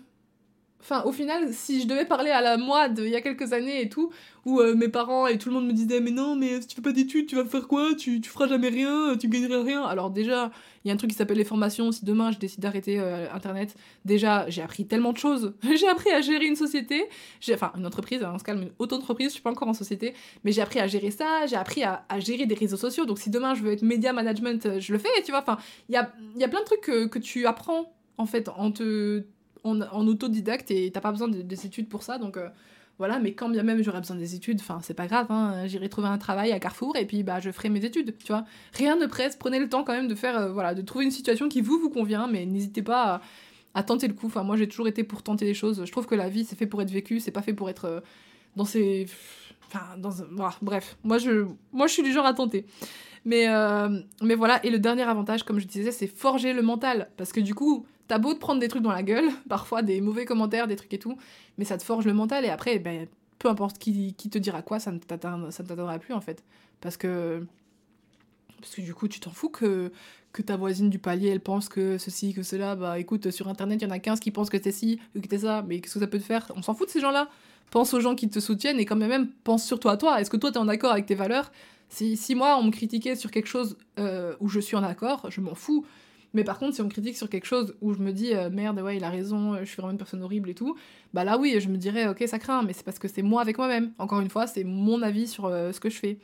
Enfin, au final, si je devais parler à la moi d'il y a quelques années et tout, où euh, mes parents et tout le monde me disaient Mais non, mais si tu fais pas d'études, tu vas faire quoi? Tu, tu feras jamais rien, tu gagneras rien. Alors, déjà, il y a un truc qui s'appelle les formations. Si demain je décide d'arrêter euh, Internet, déjà, j'ai appris tellement de choses. j'ai appris à gérer une société, enfin, une entreprise, on se calme, une auto-entreprise, je suis pas encore en société, mais j'ai appris à gérer ça, j'ai appris à, gérer des réseaux sociaux. Donc, si demain je veux être média management, euh, je le fais, tu vois. Enfin, il y a, y a plein de trucs que, que tu apprends, en fait, en te en, autodidacte et t'as pas besoin des études pour ça. Donc euh, Voilà, mais quand bien même j'aurais besoin des études, enfin c'est pas grave, hein, j'irai trouver un travail à Carrefour et puis bah je ferai mes études, tu vois. Rien ne presse, prenez le temps quand même de faire, euh, voilà, de trouver une situation qui vous vous convient, mais n'hésitez pas à, tenter le coup. Enfin moi j'ai toujours été pour tenter des choses. Je trouve que la vie c'est fait pour être vécu, c'est pas fait pour être euh, dans ces, enfin dans, bref, moi je, moi je suis du genre à tenter. Mais, mais voilà, et le dernier avantage, comme je disais, c'est forger le mental. Parce que du coup, t'as beau te prendre des trucs dans la gueule, parfois des mauvais commentaires, des trucs et tout, mais ça te forge le mental et après, ben, peu importe qui, qui te dira quoi, ça ne t'atteindra plus en fait. Parce que, parce que du coup, tu t'en fous que, que ta voisine du palier, elle pense que ceci, que cela. Bah écoute, sur internet, il y en a 15 qui pensent que t'es ci, que t'es ça, mais qu'est-ce que ça peut te faire? On s'en fout de ces gens-là. Pense aux gens qui te soutiennent et quand même, pense surtout à toi. Est-ce que toi, t'es en accord avec tes valeurs? Si, si moi, on me critiquait sur quelque chose euh, où je suis en accord, je m'en fous. Mais par contre, si on me critique sur quelque chose où je me dis euh, merde, ouais, il a raison, euh, je suis vraiment une personne horrible et tout, bah là oui, je me dirais ok, ça craint, mais c'est parce que c'est moi avec moi-même. Encore une fois, c'est mon avis sur ce que je fais.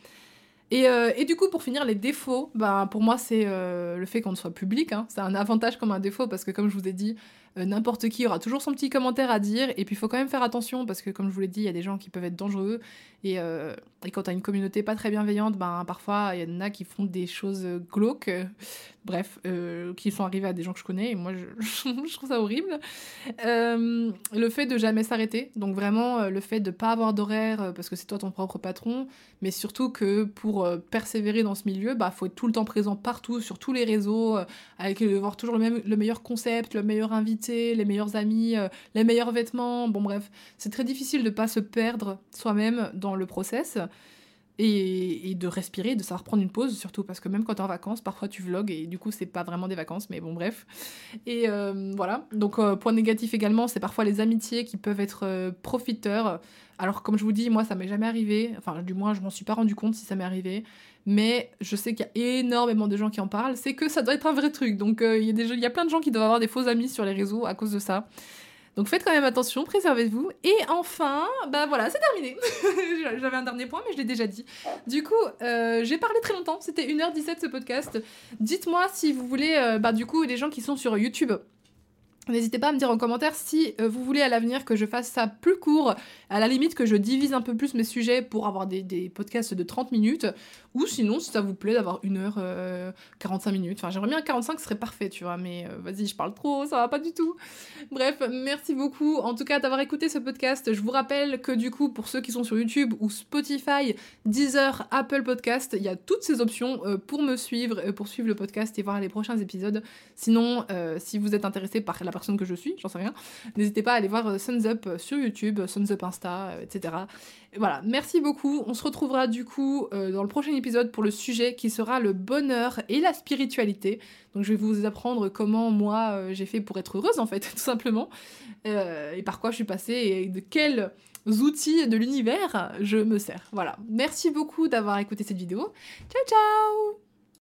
Et, et, du coup, pour finir, les défauts, bah, pour moi, c'est le fait qu'on soit public. Hein. C'est un avantage comme un défaut parce que, comme je vous ai dit, euh, n'importe qui aura toujours son petit commentaire à dire. Et puis il faut quand même faire attention parce que, comme je vous l'ai dit, il y a des gens qui peuvent être dangereux. Et, euh, et quand une communauté pas très bienveillante, ben, parfois il y en a qui font des choses glauques, bref, euh, qui sont arrivées à des gens que je connais. Et moi, je, trouve ça horrible. le fait de jamais s'arrêter. Donc vraiment, le fait de pas avoir d'horaire parce que c'est toi ton propre patron. Mais surtout que pour persévérer dans ce milieu, bah, faut être tout le temps présent partout, sur tous les réseaux, avec voir toujours le, meilleur concept, le meilleur invité les meilleurs amis, euh, les meilleurs vêtements, bon bref, c'est très difficile de pas se perdre soi-même dans le process et, de respirer, de savoir prendre une pause surtout parce que même quand t'es en vacances, parfois tu vlogs et du coup c'est pas vraiment des vacances, mais bon bref. Et euh, voilà, donc euh, point négatif également, c'est parfois les amitiés qui peuvent être profiteurs. Alors comme je vous dis, moi ça m'est jamais arrivé, enfin du moins je m'en suis pas rendu compte si ça m'est arrivé, mais je sais qu'il y a énormément de gens qui en parlent, c'est que ça doit être un vrai truc. Donc euh, il y, a plein de gens qui doivent avoir des faux amis sur les réseaux à cause de ça. Donc faites quand même attention, préservez-vous. Et enfin, bah voilà, c'est terminé. J'avais un dernier point, mais je l'ai déjà dit. Du coup, euh, j'ai parlé très longtemps, c'était 1h17 ce podcast. Dites-moi si vous voulez, euh, bah du coup, les gens qui sont sur YouTube, N'hésitez pas à me dire en commentaire si euh, vous voulez à l'avenir que je fasse ça plus court, à la limite que je divise un peu plus mes sujets pour avoir des, podcasts de 30 minutes, ou sinon si ça vous plaît d'avoir 1 heure 45 euh, minutes. Enfin j'aimerais bien 45, ce serait parfait, tu vois, mais euh, vas-y, je parle trop, ça va pas du tout. Bref, merci beaucoup en tout cas d'avoir écouté ce podcast. Je vous rappelle que du coup, pour ceux qui sont sur YouTube ou Spotify, Deezer, Apple Podcast, il y a toutes ces options pour me suivre, pour suivre le podcast et voir les prochains épisodes. Sinon, si vous êtes intéressé par la personne que je suis, j'en sais rien. N'hésitez pas à aller voir euh, Suns Up euh, sur YouTube, Suns Up Insta, euh, etc. voilà, merci beaucoup. On se retrouvera du coup dans le prochain épisode pour le sujet qui sera le bonheur et la spiritualité. Donc je vais vous apprendre comment moi j'ai fait pour être heureuse en fait, tout simplement. et par quoi je suis passée et de quels outils de l'univers je me sers. Voilà. Merci beaucoup d'avoir écouté cette vidéo. Ciao ciao